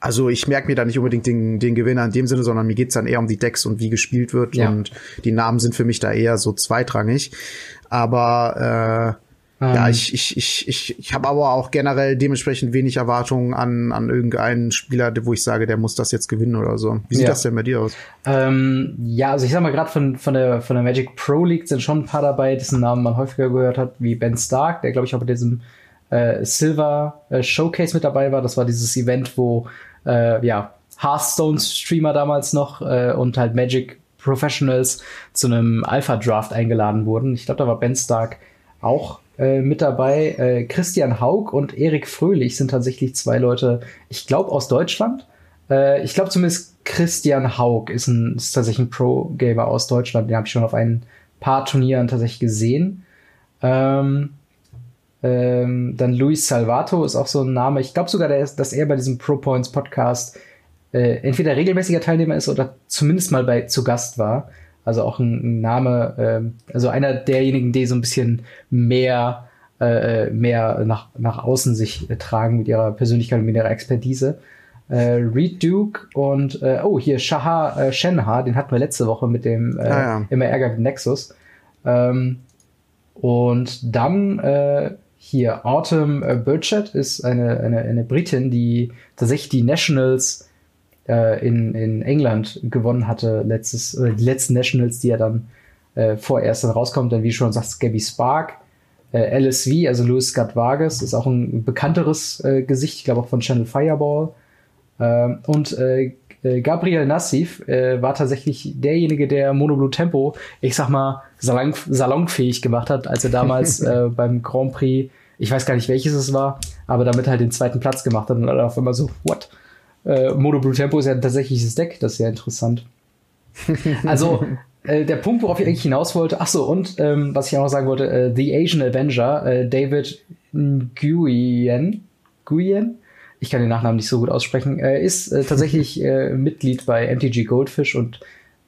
also ich merke mir da nicht unbedingt den, den Gewinner in dem Sinne, sondern mir geht's dann eher um die Decks und wie gespielt wird. Ja. Und die Namen sind für mich da eher so zweitrangig. Aber äh, ähm. ja, ich, ich, ich, ich, ich habe aber auch generell dementsprechend wenig Erwartungen an, an irgendeinen Spieler, wo ich sage, der muss das jetzt gewinnen oder so. Wie sieht ja. das denn bei dir aus? Ähm, ja, also ich sag mal, gerade von, von, der, von der Magic Pro League sind schon ein paar dabei, dessen Namen man häufiger gehört hat, wie Ben Stark, der glaube ich auch bei diesem äh, Silver äh, Showcase mit dabei war. Das war dieses Event, wo äh, ja, Hearthstone-Streamer damals noch äh, und halt Magic Professionals zu einem Alpha-Draft eingeladen wurden. Ich glaube, da war Ben Stark auch äh, mit dabei. Äh, Christian Haug und Erik Fröhlich sind tatsächlich zwei Leute, ich glaube, aus Deutschland. Äh, ich glaube zumindest Christian Haug ist, ein, ist tatsächlich ein Pro-Gamer aus Deutschland. Den habe ich schon auf ein paar Turnieren tatsächlich gesehen. Ähm, ähm, dann Luis Salvato ist auch so ein Name. Ich glaube sogar, dass er bei diesem Pro Points Podcast äh, entweder regelmäßiger Teilnehmer ist oder zumindest mal bei zu Gast war. Also auch ein, ein Name, äh, also einer derjenigen, die so ein bisschen mehr, äh, mehr nach, nach außen sich äh, tragen mit ihrer Persönlichkeit und mit ihrer Expertise. Äh, Reed Duke und äh, oh, hier Shahar äh, Shenha, den hatten wir letzte Woche mit dem ah, ja. immer Ärger Nexus. Ähm, und dann hier Autumn äh, Burchett ist eine, eine, eine Britin, die tatsächlich die Nationals äh, in, in England gewonnen hatte, letztes, oder die letzten Nationals, die ja dann äh, vorerst dann rauskommt, dann wie schon sagst, Gabby Spark, äh, LSV, also Louis Scott Vargas, ist auch ein bekannteres äh, Gesicht, ich glaube auch von Channel Fireball. Äh, und äh, äh, Gabriel Nassif äh, war tatsächlich derjenige, der Monoblue Tempo, ich sag mal, salon, salonfähig gemacht hat, als er damals äh, beim Grand Prix, ich weiß gar nicht welches es war, aber damit halt den zweiten Platz gemacht hat und dann auf einmal so, what? Äh, Monoblue Tempo ist ja ein tatsächliches Deck, das ist ja interessant. Also, äh, der Punkt, worauf ich eigentlich hinaus wollte, ach so, und ähm, was ich auch noch sagen wollte, äh, The Asian Avenger, äh, David Nguyen, Nguyen ich kann den Nachnamen nicht so gut aussprechen, äh, ist äh, tatsächlich äh, Mitglied bei MTG Goldfish und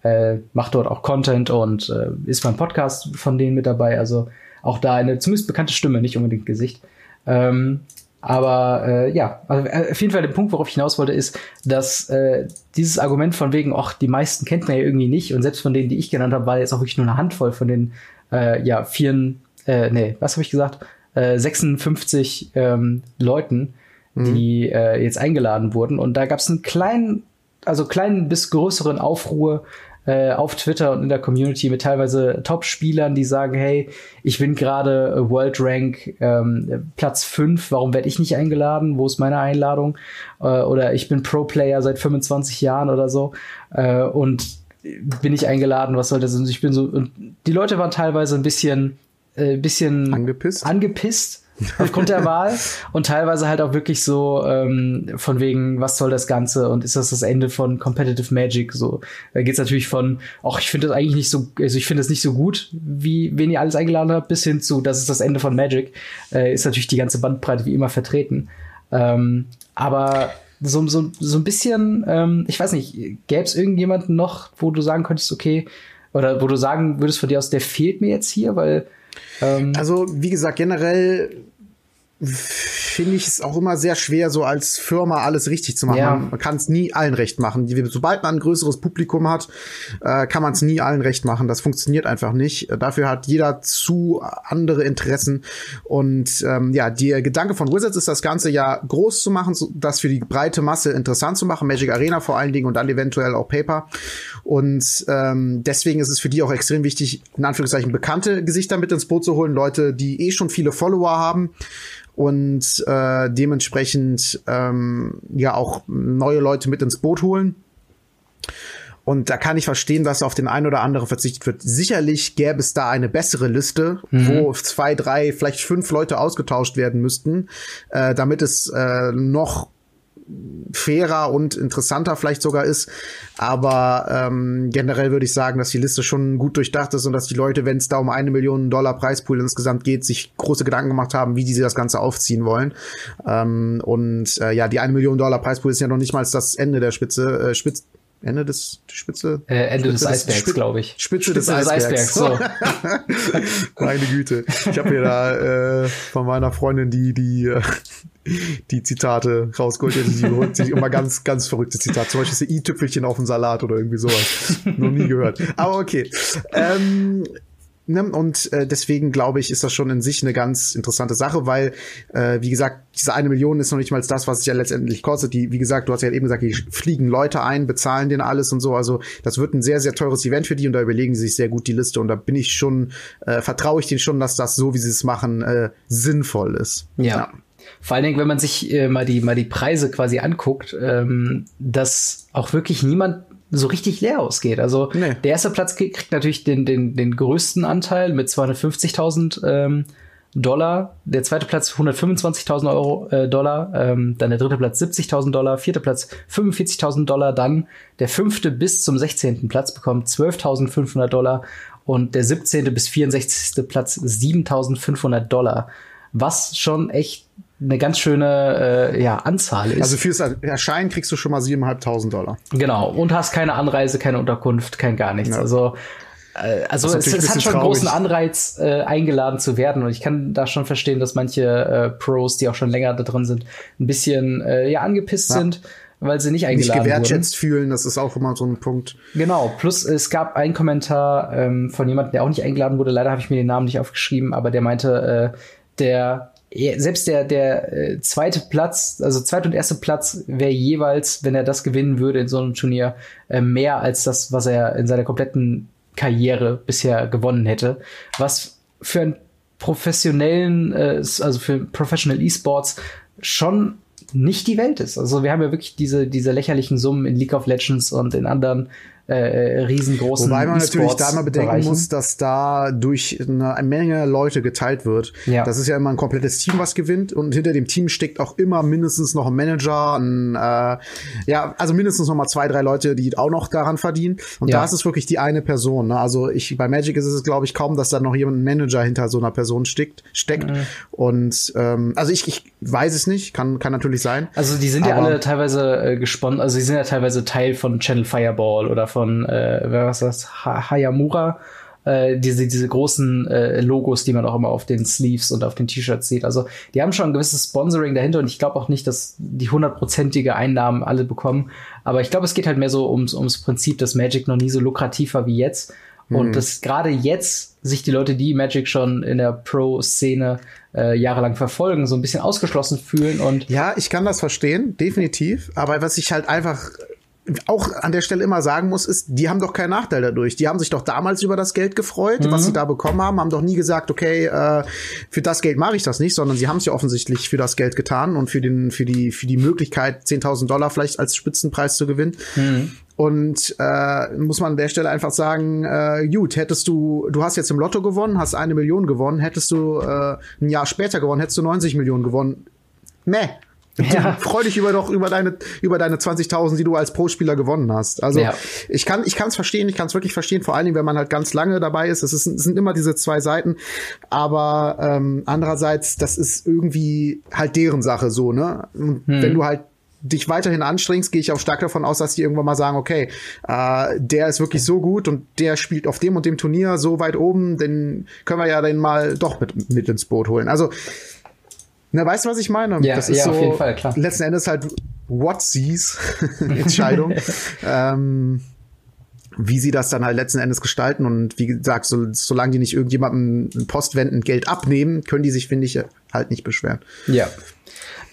äh, macht dort auch Content und äh, ist beim Podcast von denen mit dabei. Also auch da eine zumindest bekannte Stimme, nicht unbedingt Gesicht. Ähm, aber äh, ja, also, äh, auf jeden Fall der Punkt, worauf ich hinaus wollte, ist, dass äh, dieses Argument von wegen, ach, die meisten kennt man ja irgendwie nicht und selbst von denen, die ich genannt habe, war jetzt auch wirklich nur eine Handvoll von den äh, ja, vier, äh, nee, was habe ich gesagt? Äh, 56 ähm, Leuten, mhm. die äh, jetzt eingeladen wurden. Und da gab es einen kleinen, also kleinen bis größeren Aufruhr äh, auf Twitter und in der Community mit teilweise Top-Spielern, die sagen, hey, ich bin gerade World Rank ähm, Platz 5, warum werde ich nicht eingeladen? Wo ist meine Einladung? Äh, oder ich bin Pro-Player seit 25 Jahren oder so äh, und bin ich eingeladen, was soll das? Und ich bin so, und die Leute waren teilweise ein bisschen, äh, bisschen angepisst. angepisst aufgrund der Wahl und teilweise halt auch wirklich so ähm, von wegen, was soll das Ganze und ist das das Ende von Competitive Magic? So, da geht's natürlich von, ach, ich finde das eigentlich nicht so, also ich finde es nicht so gut, wie wen ihr alles eingeladen habt, bis hin zu, das ist das Ende von Magic, äh, ist natürlich die ganze Bandbreite wie immer vertreten. Ähm, aber so, so, so ein bisschen, ähm, ich weiß nicht, gäbe es irgendjemanden noch, wo du sagen könntest, okay, oder wo du sagen würdest von dir aus, der fehlt mir jetzt hier, weil ähm also, wie gesagt, generell finde ich es auch immer sehr schwer, so als Firma alles richtig zu machen. Ja. Man, kann es nie allen recht machen. Sobald man ein größeres Publikum hat, äh, kann man es nie allen recht machen. Das funktioniert einfach nicht. Dafür hat jeder zu andere Interessen. Und ähm, ja, der Gedanke von Wizards ist, das Ganze ja groß zu machen, so, das für die breite Masse interessant zu machen. Magic Arena vor allen Dingen und dann eventuell auch Paper. Und ähm, deswegen ist es für die auch extrem wichtig, in Anführungszeichen bekannte Gesichter mit ins Boot zu holen. Leute, die eh schon viele Follower haben und äh, dementsprechend ähm, ja auch neue Leute mit ins Boot holen. Und da kann ich verstehen, dass auf den einen oder anderen verzichtet wird. Sicherlich gäbe es da eine bessere Liste, mhm. wo zwei, drei, vielleicht fünf Leute ausgetauscht werden müssten, äh, damit es äh, noch fairer und interessanter vielleicht sogar ist. Aber ähm, generell würde ich sagen, dass die Liste schon gut durchdacht ist und dass die Leute, wenn es da um eine Million Dollar Preispool insgesamt geht, sich große Gedanken gemacht haben, wie die sie das Ganze aufziehen wollen. Ähm, und äh, ja, die eine Million Dollar Preispool ist ja noch nicht mal das Ende der Spitze. Äh, Spitze Ende des Spitze? Äh, Ende Spitze des Eisbergs, glaube ich. Spitze, Spitze des, des Eisbergs. So. Meine Güte. Ich habe mir da äh, von meiner Freundin die die äh, die Zitate rausgeholt. Die holt sich immer ganz ganz verrückte Zitate. Zum Beispiel das i-Tüpfelchen auf dem Salat oder irgendwie sowas. Noch nie gehört. Aber okay. Ähm, Ne? Und äh, deswegen glaube ich, ist das schon in sich eine ganz interessante Sache, weil, äh, wie gesagt, diese eine Million ist noch nicht mal das, was es ja letztendlich kostet. Die, wie gesagt, du hast ja eben gesagt, die fliegen Leute ein, bezahlen den alles und so. Also das wird ein sehr, sehr teures Event für die und da überlegen sie sich sehr gut die Liste und da bin ich schon, äh, vertraue ich denen schon, dass das so, wie sie es machen, äh, sinnvoll ist. ja. ja. Vor allen Dingen, wenn man sich äh, mal die mal die Preise quasi anguckt, ähm, dass auch wirklich niemand so richtig leer ausgeht. Also nee. der erste Platz kriegt natürlich den, den, den größten Anteil mit 250.000 ähm, Dollar. Der zweite Platz 125.000 Euro äh, Dollar. Ähm, dann der dritte Platz 70.000 Dollar. Vierter Platz 45.000 Dollar. Dann der fünfte bis zum 16. Platz bekommt 12.500 Dollar. Und der 17. bis 64. Platz 7.500 Dollar. Was schon echt eine ganz schöne äh, ja, Anzahl ist. Also fürs Erscheinen kriegst du schon mal 7.500 Dollar. Genau. Und hast keine Anreise, keine Unterkunft, kein gar nichts. Ja. Also äh, also es, es hat schon einen großen Anreiz, äh, eingeladen zu werden. Und ich kann da schon verstehen, dass manche äh, Pros, die auch schon länger da drin sind, ein bisschen äh, ja angepisst ja. sind, weil sie nicht eingeladen nicht gewertschätzt wurden. fühlen. Das ist auch immer so ein Punkt. Genau. Plus es gab einen Kommentar ähm, von jemandem, der auch nicht eingeladen wurde. Leider habe ich mir den Namen nicht aufgeschrieben, aber der meinte, äh, der selbst der, der äh, zweite Platz, also zweite und erste Platz wäre jeweils, wenn er das gewinnen würde in so einem Turnier, äh, mehr als das, was er in seiner kompletten Karriere bisher gewonnen hätte. Was für einen professionellen, äh, also für Professional E-Sports schon nicht die Welt ist. Also wir haben ja wirklich diese, diese lächerlichen Summen in League of Legends und in anderen äh, riesengroßen Wobei man natürlich da mal bedenken Bereichen. muss, dass da durch eine Menge Leute geteilt wird. Ja. Das ist ja immer ein komplettes Team, was gewinnt und hinter dem Team steckt auch immer mindestens noch ein Manager, ein, äh, ja, also mindestens noch mal zwei, drei Leute, die auch noch daran verdienen. Und ja. da ist es wirklich die eine Person. Ne? Also ich bei Magic ist es, glaube ich, kaum, dass da noch jemand ein Manager hinter so einer Person steckt. steckt. Mhm. Und ähm, also ich, ich weiß es nicht, kann, kann natürlich sein. Also die sind ja alle teilweise äh, gesponnen, also die sind ja teilweise Teil von Channel Fireball oder von von, äh, wer was das, Hayamura, äh, diese, diese großen äh, Logos, die man auch immer auf den Sleeves und auf den T-Shirts sieht. Also die haben schon ein gewisses Sponsoring dahinter und ich glaube auch nicht, dass die hundertprozentige Einnahmen alle bekommen. Aber ich glaube, es geht halt mehr so ums, ums Prinzip, dass Magic noch nie so lukrativ war wie jetzt. Und mhm. dass gerade jetzt sich die Leute, die Magic schon in der Pro-Szene äh, jahrelang verfolgen, so ein bisschen ausgeschlossen fühlen und. Ja, ich kann das verstehen, definitiv. Aber was ich halt einfach auch an der Stelle immer sagen muss, ist, die haben doch keinen Nachteil dadurch. Die haben sich doch damals über das Geld gefreut, mhm. was sie da bekommen haben, haben doch nie gesagt, okay, äh, für das Geld mache ich das nicht, sondern sie haben es ja offensichtlich für das Geld getan und für den für die für die Möglichkeit 10.000 Dollar vielleicht als Spitzenpreis zu gewinnen. Mhm. Und äh, muss man an der Stelle einfach sagen, äh, gut, hättest du, du hast jetzt im Lotto gewonnen, hast eine Million gewonnen, hättest du äh, ein Jahr später gewonnen, hättest du 90 Millionen gewonnen. Meh, ja. Freu dich über doch über deine über deine 20.000, die du als Pro-Spieler gewonnen hast. Also ja. ich kann ich kann es verstehen, ich kann es wirklich verstehen, vor allen Dingen, wenn man halt ganz lange dabei ist. Es, ist, es sind immer diese zwei Seiten, aber ähm, andererseits, das ist irgendwie halt deren Sache so, ne? Hm. wenn du halt dich weiterhin anstrengst, gehe ich auch stark davon aus, dass die irgendwann mal sagen, okay, äh, der ist wirklich so gut und der spielt auf dem und dem Turnier so weit oben, den können wir ja den mal doch mit, mit ins Boot holen. Also na, weißt du, was ich meine? Ja, das ist ja, so auf jeden Fall, klar. letzten Endes halt What's Entscheidung. ähm, wie sie das dann halt letzten Endes gestalten und wie gesagt, so, solange die nicht irgendjemandem postwendend Geld abnehmen, können die sich, finde ich, halt nicht beschweren. Ja.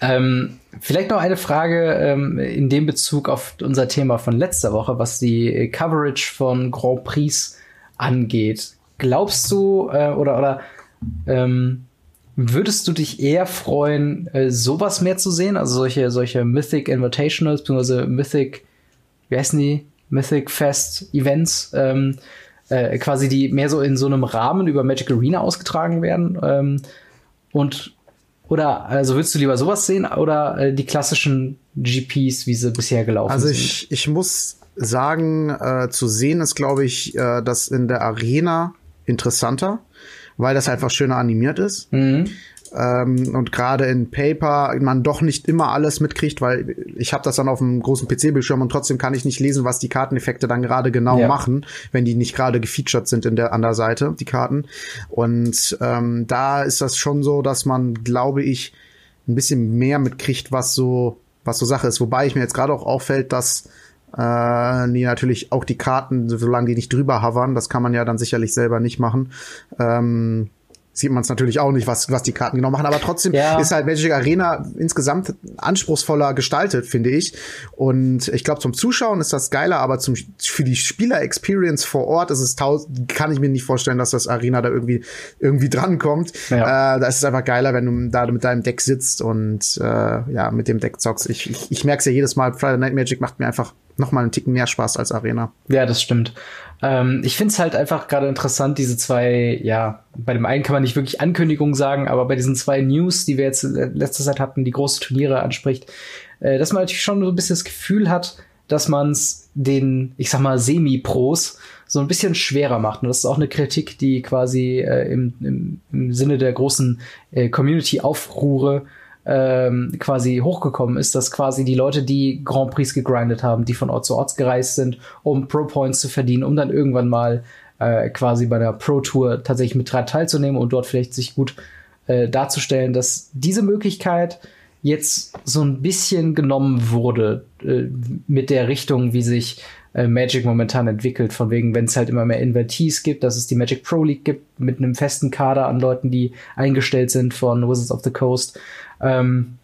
Ähm, vielleicht noch eine Frage ähm, in dem Bezug auf unser Thema von letzter Woche, was die Coverage von Grand Prix angeht. Glaubst du äh, oder oder ähm, Würdest du dich eher freuen, äh, sowas mehr zu sehen? Also solche, solche Mythic Invitationals, beziehungsweise Mythic, wie heißen die? Mythic Fest Events, ähm, äh, quasi die mehr so in so einem Rahmen über Magic Arena ausgetragen werden. Ähm, und oder also würdest du lieber sowas sehen oder äh, die klassischen GPs, wie sie bisher gelaufen also sind? Also ich, ich muss sagen, äh, zu sehen ist, glaube ich, äh, das in der Arena interessanter weil das einfach schöner animiert ist. Mhm. Ähm, und gerade in Paper man doch nicht immer alles mitkriegt, weil ich habe das dann auf einem großen PC-Bildschirm und trotzdem kann ich nicht lesen, was die Karteneffekte dann gerade genau ja. machen, wenn die nicht gerade gefeatured sind in der an der Seite, die Karten. Und ähm, da ist das schon so, dass man, glaube ich, ein bisschen mehr mitkriegt, was so was so Sache ist. Wobei ich mir jetzt gerade auch auffällt, dass äh, die natürlich auch die Karten, solange die nicht drüber hovern, das kann man ja dann sicherlich selber nicht machen. Ähm, sieht man es natürlich auch nicht, was, was die Karten genau machen. Aber trotzdem ja. ist halt Magic Arena insgesamt anspruchsvoller gestaltet, finde ich. Und ich glaube, zum Zuschauen ist das geiler, aber zum, für die Spieler-Experience vor Ort ist es tausend, kann ich mir nicht vorstellen, dass das Arena da irgendwie, irgendwie drankommt. Ja. Äh, da ist es einfach geiler, wenn du da mit deinem Deck sitzt und äh, ja, mit dem Deck zockst. Ich, ich, ich merke es ja jedes Mal, Friday Night Magic macht mir einfach noch mal einen Ticken mehr Spaß als Arena. Ja, das stimmt. Ähm, ich finde es halt einfach gerade interessant, diese zwei, ja, bei dem einen kann man nicht wirklich Ankündigungen sagen, aber bei diesen zwei News, die wir jetzt letzte Zeit hatten, die große Turniere anspricht, äh, dass man natürlich schon so ein bisschen das Gefühl hat, dass man es den, ich sag mal, Semi-Pros so ein bisschen schwerer macht. Und das ist auch eine Kritik, die quasi äh, im, im, im Sinne der großen äh, Community-Aufruhre ähm, quasi hochgekommen ist, dass quasi die Leute, die Grand Prix gegrindet haben, die von Ort zu Ort gereist sind, um Pro Points zu verdienen, um dann irgendwann mal äh, quasi bei der Pro Tour tatsächlich mit dran teilzunehmen und dort vielleicht sich gut äh, darzustellen, dass diese Möglichkeit jetzt so ein bisschen genommen wurde äh, mit der Richtung, wie sich äh, Magic momentan entwickelt, von wegen, wenn es halt immer mehr Invertees gibt, dass es die Magic Pro League gibt mit einem festen Kader an Leuten, die eingestellt sind von Wizards of the Coast. Ähm,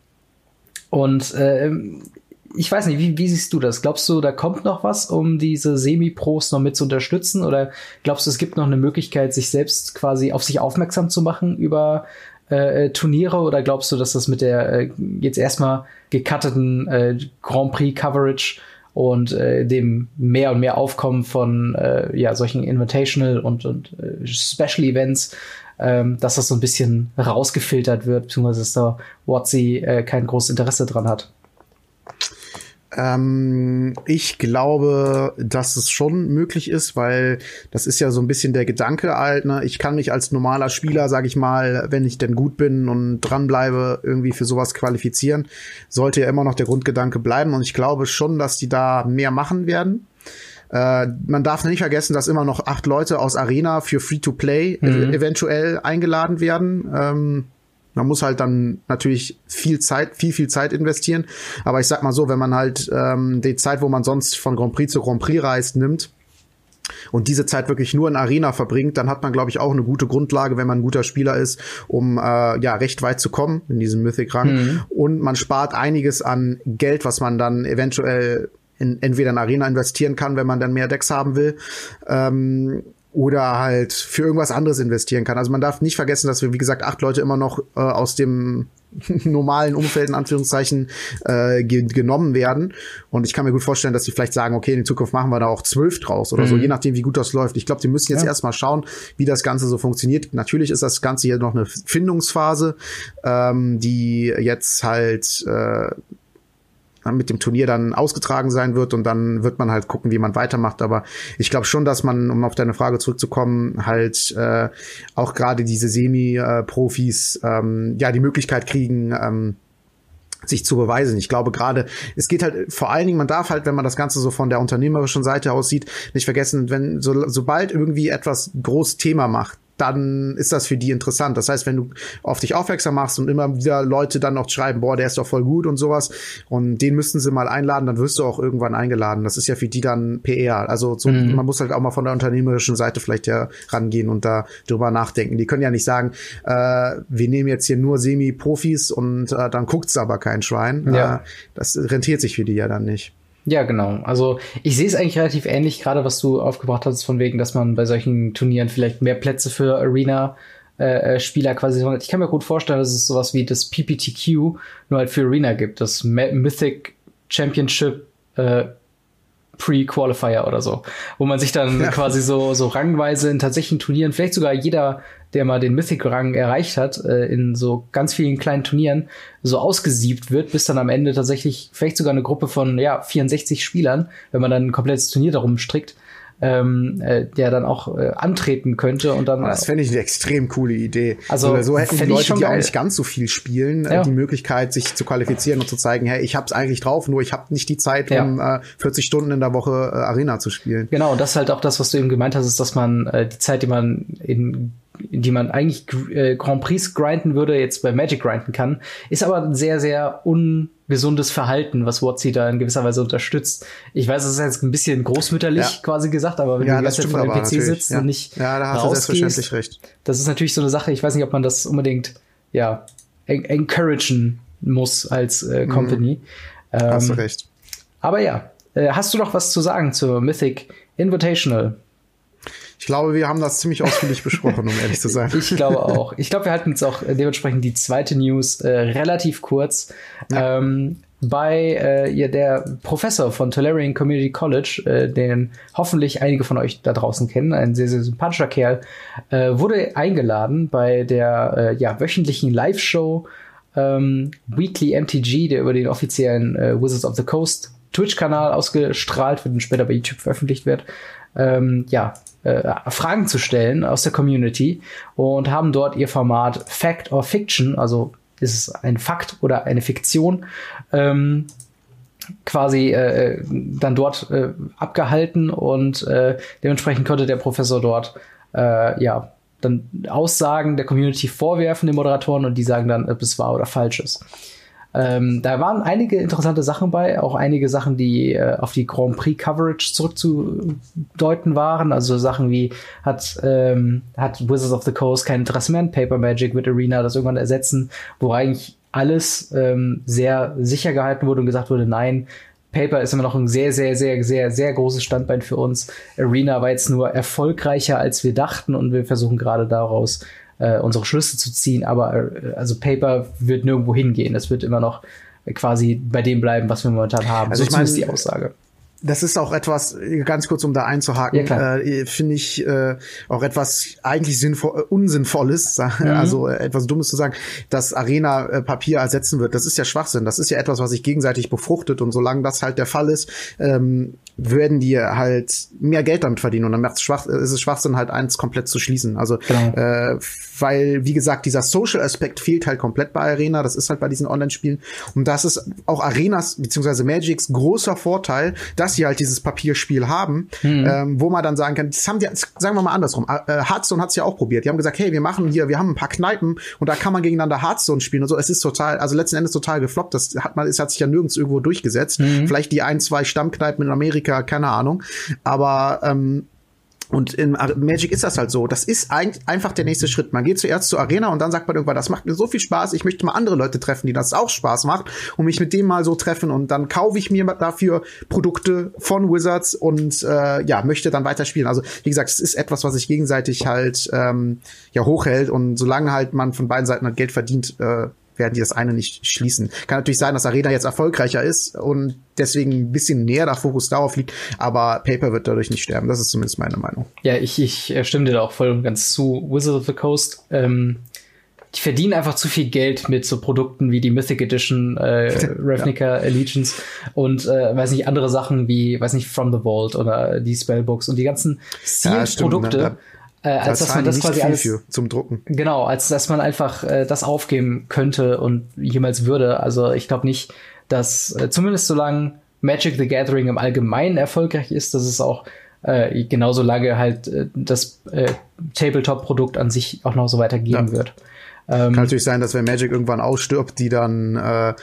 und äh, ich weiß nicht, wie, wie siehst du das? Glaubst du, da kommt noch was, um diese Semi-Pros noch mit zu unterstützen? Oder glaubst du, es gibt noch eine Möglichkeit, sich selbst quasi auf sich aufmerksam zu machen über äh, Turniere? Oder glaubst du, dass das mit der äh, jetzt erstmal gecutteten äh, Grand Prix-Coverage und äh, dem mehr und mehr Aufkommen von äh, ja, solchen Invitational und, und äh, Special Events, ähm, dass das so ein bisschen rausgefiltert wird, beziehungsweise dass da Watsi äh, kein großes Interesse dran hat. Ähm, ich glaube, dass es schon möglich ist, weil das ist ja so ein bisschen der Gedanke halt. Ne? Ich kann mich als normaler Spieler, sage ich mal, wenn ich denn gut bin und dranbleibe, irgendwie für sowas qualifizieren. Sollte ja immer noch der Grundgedanke bleiben. Und ich glaube schon, dass die da mehr machen werden. Äh, man darf nicht vergessen, dass immer noch acht Leute aus Arena für Free-to-Play mhm. eventuell eingeladen werden. Ähm, man muss halt dann natürlich viel Zeit, viel, viel Zeit investieren. Aber ich sag mal so, wenn man halt ähm, die Zeit, wo man sonst von Grand Prix zu Grand Prix reist, nimmt, und diese Zeit wirklich nur in Arena verbringt, dann hat man, glaube ich, auch eine gute Grundlage, wenn man ein guter Spieler ist, um äh, ja recht weit zu kommen in diesem Mythic-Rang. Mhm. Und man spart einiges an Geld, was man dann eventuell in, entweder in Arena investieren kann, wenn man dann mehr Decks haben will. Ähm, oder halt für irgendwas anderes investieren kann. Also man darf nicht vergessen, dass wir, wie gesagt, acht Leute immer noch äh, aus dem normalen Umfeld in Anführungszeichen äh, ge genommen werden. Und ich kann mir gut vorstellen, dass sie vielleicht sagen, okay, in Zukunft machen wir da auch zwölf draus oder mhm. so, je nachdem, wie gut das läuft. Ich glaube, die müssen jetzt ja. erstmal schauen, wie das Ganze so funktioniert. Natürlich ist das Ganze hier noch eine Findungsphase, ähm, die jetzt halt äh, mit dem Turnier dann ausgetragen sein wird und dann wird man halt gucken, wie man weitermacht. Aber ich glaube schon, dass man, um auf deine Frage zurückzukommen, halt äh, auch gerade diese Semi-Profis ähm, ja die Möglichkeit kriegen, ähm, sich zu beweisen. Ich glaube gerade, es geht halt vor allen Dingen, man darf halt, wenn man das Ganze so von der unternehmerischen Seite aussieht, nicht vergessen, wenn so, sobald irgendwie etwas groß Thema macht, dann ist das für die interessant. Das heißt, wenn du auf dich aufmerksam machst und immer wieder Leute dann noch schreiben, boah, der ist doch voll gut und sowas, und den müssten sie mal einladen, dann wirst du auch irgendwann eingeladen. Das ist ja für die dann PR. Also so, mhm. man muss halt auch mal von der unternehmerischen Seite vielleicht ja rangehen und da drüber nachdenken. Die können ja nicht sagen, äh, wir nehmen jetzt hier nur Semi-Profis und äh, dann guckt's aber kein Schwein. Ja. Äh, das rentiert sich für die ja dann nicht. Ja, genau. Also ich sehe es eigentlich relativ ähnlich, gerade was du aufgebracht hast, von wegen, dass man bei solchen Turnieren vielleicht mehr Plätze für Arena äh, äh Spieler quasi. Ich kann mir gut vorstellen, dass es sowas wie das PPTQ nur halt für Arena gibt, das Mythic Championship äh, Pre-Qualifier oder so, wo man sich dann ja. quasi so, so rangweise in tatsächlichen Turnieren, vielleicht sogar jeder, der mal den Mythic-Rang erreicht hat, äh, in so ganz vielen kleinen Turnieren so ausgesiebt wird, bis dann am Ende tatsächlich vielleicht sogar eine Gruppe von ja, 64 Spielern, wenn man dann ein komplettes Turnier darum strickt, ähm, äh, der dann auch äh, antreten könnte und dann. Das fände ich eine extrem coole Idee. Also so hätten die Leute, die geil. auch nicht ganz so viel spielen, äh, ja. die Möglichkeit, sich zu qualifizieren und zu zeigen, hey, ich hab's eigentlich drauf, nur ich habe nicht die Zeit, ja. um äh, 40 Stunden in der Woche äh, Arena zu spielen. Genau, und das ist halt auch das, was du eben gemeint hast, ist, dass man äh, die Zeit, die man in die man eigentlich äh, Grand Prix grinden würde, jetzt bei Magic grinden kann, ist aber sehr, sehr ungesundes Verhalten, was WotC da in gewisser Weise unterstützt. Ich weiß, das ist jetzt ein bisschen großmütterlich ja. quasi gesagt, aber wenn ja, du die ganze Zeit vor dem PC sitzt ja. und nicht ja, da hast du selbstverständlich recht. Das ist natürlich so eine Sache, ich weiß nicht, ob man das unbedingt ja en encouragen muss als äh, mhm. Company. Mhm. Ähm, hast du recht. Aber ja, äh, hast du noch was zu sagen zur Mythic Invitational? Ich glaube, wir haben das ziemlich ausführlich besprochen, um ehrlich zu sein. Ich glaube auch. Ich glaube, wir halten jetzt auch dementsprechend die zweite News äh, relativ kurz. Ja. Ähm, bei äh, ja, der Professor von Tolarian Community College, äh, den hoffentlich einige von euch da draußen kennen, ein sehr, sehr sympathischer Kerl, äh, wurde eingeladen bei der äh, ja, wöchentlichen Live-Show ähm, Weekly MTG, der über den offiziellen äh, Wizards of the Coast Twitch-Kanal ausgestrahlt wird und später bei YouTube veröffentlicht wird. Ähm, ja, äh, Fragen zu stellen aus der Community und haben dort ihr Format Fact or Fiction, also ist es ein Fakt oder eine Fiktion, ähm, quasi äh, dann dort äh, abgehalten und äh, dementsprechend konnte der Professor dort äh, ja dann Aussagen der Community vorwerfen, den Moderatoren, und die sagen dann, ob es wahr oder falsch ist. Ähm, da waren einige interessante Sachen bei, auch einige Sachen, die äh, auf die Grand Prix Coverage zurückzudeuten waren. Also Sachen wie hat, ähm, hat Wizards of the Coast kein Interesse mehr an Paper Magic, wird Arena das irgendwann ersetzen, wo eigentlich alles ähm, sehr sicher gehalten wurde und gesagt wurde, nein, Paper ist immer noch ein sehr, sehr, sehr, sehr, sehr großes Standbein für uns. Arena war jetzt nur erfolgreicher, als wir dachten und wir versuchen gerade daraus äh, unsere Schlüsse zu ziehen, aber äh, also Paper wird nirgendwo hingehen. Es wird immer noch quasi bei dem bleiben, was wir momentan haben. Also so ich meine, die Aussage. das ist auch etwas, ganz kurz um da einzuhaken, ja, äh, finde ich äh, auch etwas eigentlich sinnvoll, äh, unsinnvolles, mhm. also äh, etwas Dummes zu sagen, dass Arena äh, Papier ersetzen wird. Das ist ja Schwachsinn. Das ist ja etwas, was sich gegenseitig befruchtet und solange das halt der Fall ist, ähm, werden die halt mehr Geld damit verdienen und dann macht es schwach, ist es Schwachsinn halt eins komplett zu schließen. Also genau. äh, weil wie gesagt dieser Social Aspekt fehlt halt komplett bei Arena. Das ist halt bei diesen Online-Spielen und das ist auch Arenas beziehungsweise Magics großer Vorteil, dass sie halt dieses Papierspiel haben, mhm. ähm, wo man dann sagen kann, das haben die, sagen wir mal andersrum. Äh, Hearthstone hat's ja auch probiert. Die haben gesagt, hey, wir machen hier, wir haben ein paar Kneipen und da kann man gegeneinander Hearthstone spielen und so. Es ist total, also letzten Endes total gefloppt. Das hat man, es hat sich ja nirgends irgendwo durchgesetzt. Mhm. Vielleicht die ein, zwei Stammkneipen in Amerika, keine Ahnung. Aber ähm, und in Magic ist das halt so. Das ist ein, einfach der nächste Schritt. Man geht zuerst zur Arena und dann sagt man irgendwann, das macht mir so viel Spaß, ich möchte mal andere Leute treffen, die das auch Spaß macht und mich mit dem mal so treffen und dann kaufe ich mir dafür Produkte von Wizards und äh, ja, möchte dann weiterspielen. Also wie gesagt, es ist etwas, was sich gegenseitig halt ähm, ja hochhält und solange halt man von beiden Seiten halt Geld verdient, äh, werden die das eine nicht schließen. Kann natürlich sein, dass Arena jetzt erfolgreicher ist und deswegen ein bisschen näher der Fokus darauf liegt, aber Paper wird dadurch nicht sterben. Das ist zumindest meine Meinung. Ja, ich, ich äh, stimme dir da auch voll und ganz zu. Wizard of the Coast, ähm, die verdienen einfach zu viel Geld mit so Produkten wie die Mythic Edition, äh, Ravnica ja. Allegiance und äh, weiß nicht, andere Sachen wie, weiß nicht, From the Vault oder die Spellbooks und die ganzen Sealed-Produkte. Ja, äh, als da dass man das quasi alles für, zum Drucken. Genau, als dass man einfach äh, das aufgeben könnte und jemals würde. Also ich glaube nicht, dass äh, zumindest solange Magic the Gathering im Allgemeinen erfolgreich ist, dass es auch äh, genauso lange halt äh, das äh, Tabletop-Produkt an sich auch noch so weitergeben ja. wird. Ähm, Kann natürlich sein, dass wenn Magic irgendwann ausstirbt, die dann äh,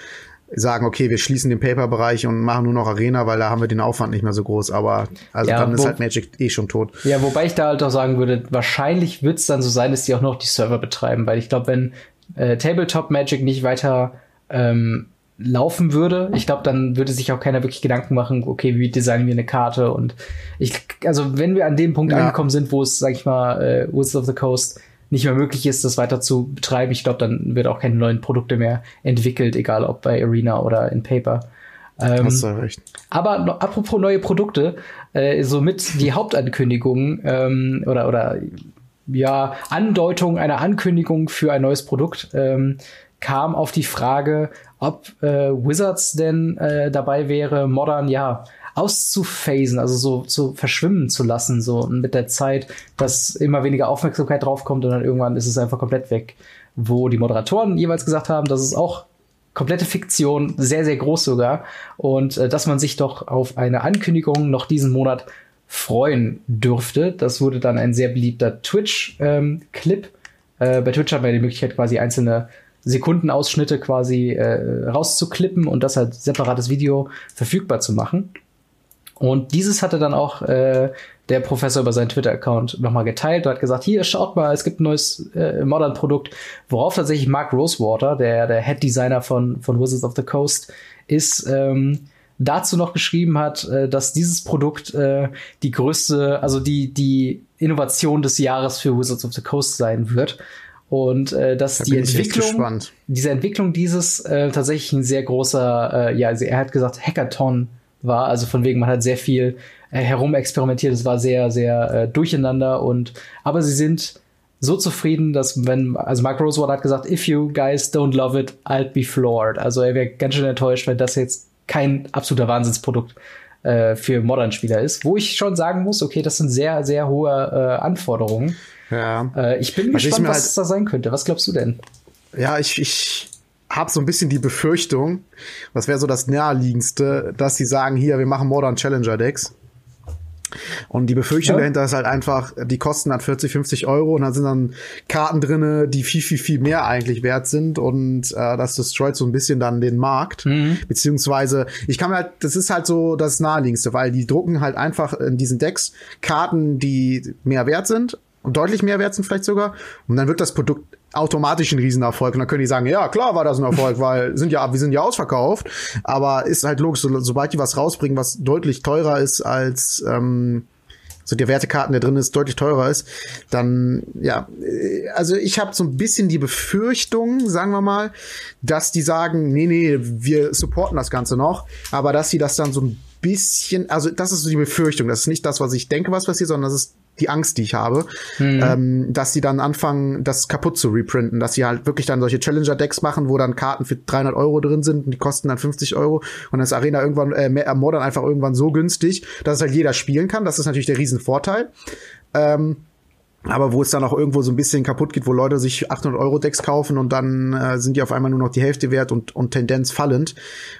sagen, okay, wir schließen den Paper-Bereich und machen nur noch Arena, weil da haben wir den Aufwand nicht mehr so groß. Aber also ja, dann ist halt Magic eh schon tot. Ja, wobei ich da halt auch sagen würde, wahrscheinlich wird es dann so sein, dass die auch noch die Server betreiben, weil ich glaube, wenn äh, Tabletop Magic nicht weiter ähm, laufen würde, ich glaube, dann würde sich auch keiner wirklich Gedanken machen, okay, wie designen wir eine Karte und ich, also wenn wir an dem Punkt ja. angekommen sind, wo es, sag ich mal, äh, Wizards of the Coast nicht mehr möglich ist, das weiter zu betreiben, ich glaube, dann wird auch keine neuen Produkte mehr entwickelt, egal ob bei Arena oder in Paper. Ähm, Hast du recht. Aber no, apropos neue Produkte, äh, somit die Hauptankündigung ähm, oder oder ja Andeutung einer Ankündigung für ein neues Produkt ähm, kam auf die Frage, ob äh, Wizards denn äh, dabei wäre, Modern ja auszuphasen, also so zu verschwimmen zu lassen, so mit der Zeit, dass immer weniger Aufmerksamkeit draufkommt und dann irgendwann ist es einfach komplett weg. Wo die Moderatoren jeweils gesagt haben, dass es auch komplette Fiktion, sehr, sehr groß sogar, und äh, dass man sich doch auf eine Ankündigung noch diesen Monat freuen dürfte. Das wurde dann ein sehr beliebter Twitch-Clip. Ähm, äh, bei Twitch hat man die Möglichkeit, quasi einzelne Sekundenausschnitte quasi äh, rauszuklippen und das als separates Video verfügbar zu machen. Und dieses hatte dann auch äh, der Professor über seinen Twitter-Account nochmal geteilt und hat gesagt, hier, schaut mal, es gibt ein neues äh, Modern-Produkt, worauf tatsächlich Mark Rosewater, der, der Head-Designer von, von Wizards of the Coast, ist, ähm, dazu noch geschrieben hat, äh, dass dieses Produkt äh, die größte, also die, die Innovation des Jahres für Wizards of the Coast sein wird. Und äh, dass da die Entwicklung, diese Entwicklung dieses äh, tatsächlich ein sehr großer, äh, ja, also er hat gesagt, Hackathon war. Also von wegen, man hat sehr viel äh, herumexperimentiert. Es war sehr, sehr äh, durcheinander und aber sie sind so zufrieden, dass wenn, also Mark Rosewater hat gesagt, if you guys don't love it, I'll be floored. Also er wäre ganz schön enttäuscht, wenn das jetzt kein absoluter Wahnsinnsprodukt äh, für Modern-Spieler ist. Wo ich schon sagen muss, okay, das sind sehr, sehr hohe äh, Anforderungen. Ja. Äh, ich bin was gespannt, was halt, da sein könnte. Was glaubst du denn? Ja, ich, ich habe so ein bisschen die Befürchtung, was wäre so das naheliegendste, dass sie sagen, hier, wir machen Modern Challenger Decks. Und die Befürchtung ja. dahinter ist halt einfach, die kosten dann 40, 50 Euro und da sind dann Karten drinne, die viel, viel, viel mehr eigentlich wert sind und äh, das destroyt so ein bisschen dann den Markt. Mhm. Beziehungsweise, ich kann mir halt, das ist halt so das Naheliegendste, weil die drucken halt einfach in diesen Decks Karten, die mehr wert sind und deutlich mehr wert sind vielleicht sogar. Und dann wird das Produkt automatisch ein Riesenerfolg. Und dann können die sagen, ja, klar war das ein Erfolg, weil sind ja, wir sind ja ausverkauft. Aber ist halt logisch, so, sobald die was rausbringen, was deutlich teurer ist als ähm, so der Wertekarten, der drin ist, deutlich teurer ist, dann ja, äh, also ich habe so ein bisschen die Befürchtung, sagen wir mal, dass die sagen, nee, nee, wir supporten das Ganze noch, aber dass sie das dann so ein bisschen, also das ist so die Befürchtung, das ist nicht das, was ich denke, was passiert, sondern das ist die Angst, die ich habe, mhm. ähm, dass sie dann anfangen, das kaputt zu reprinten, dass sie halt wirklich dann solche Challenger-Decks machen, wo dann Karten für 300 Euro drin sind und die kosten dann 50 Euro und ist Arena irgendwann, äh, Modern einfach irgendwann so günstig, dass es halt jeder spielen kann. Das ist natürlich der Riesenvorteil. Ähm, aber wo es dann auch irgendwo so ein bisschen kaputt geht, wo Leute sich 800 Euro Decks kaufen und dann äh, sind die auf einmal nur noch die Hälfte wert und, und Tendenz fallend.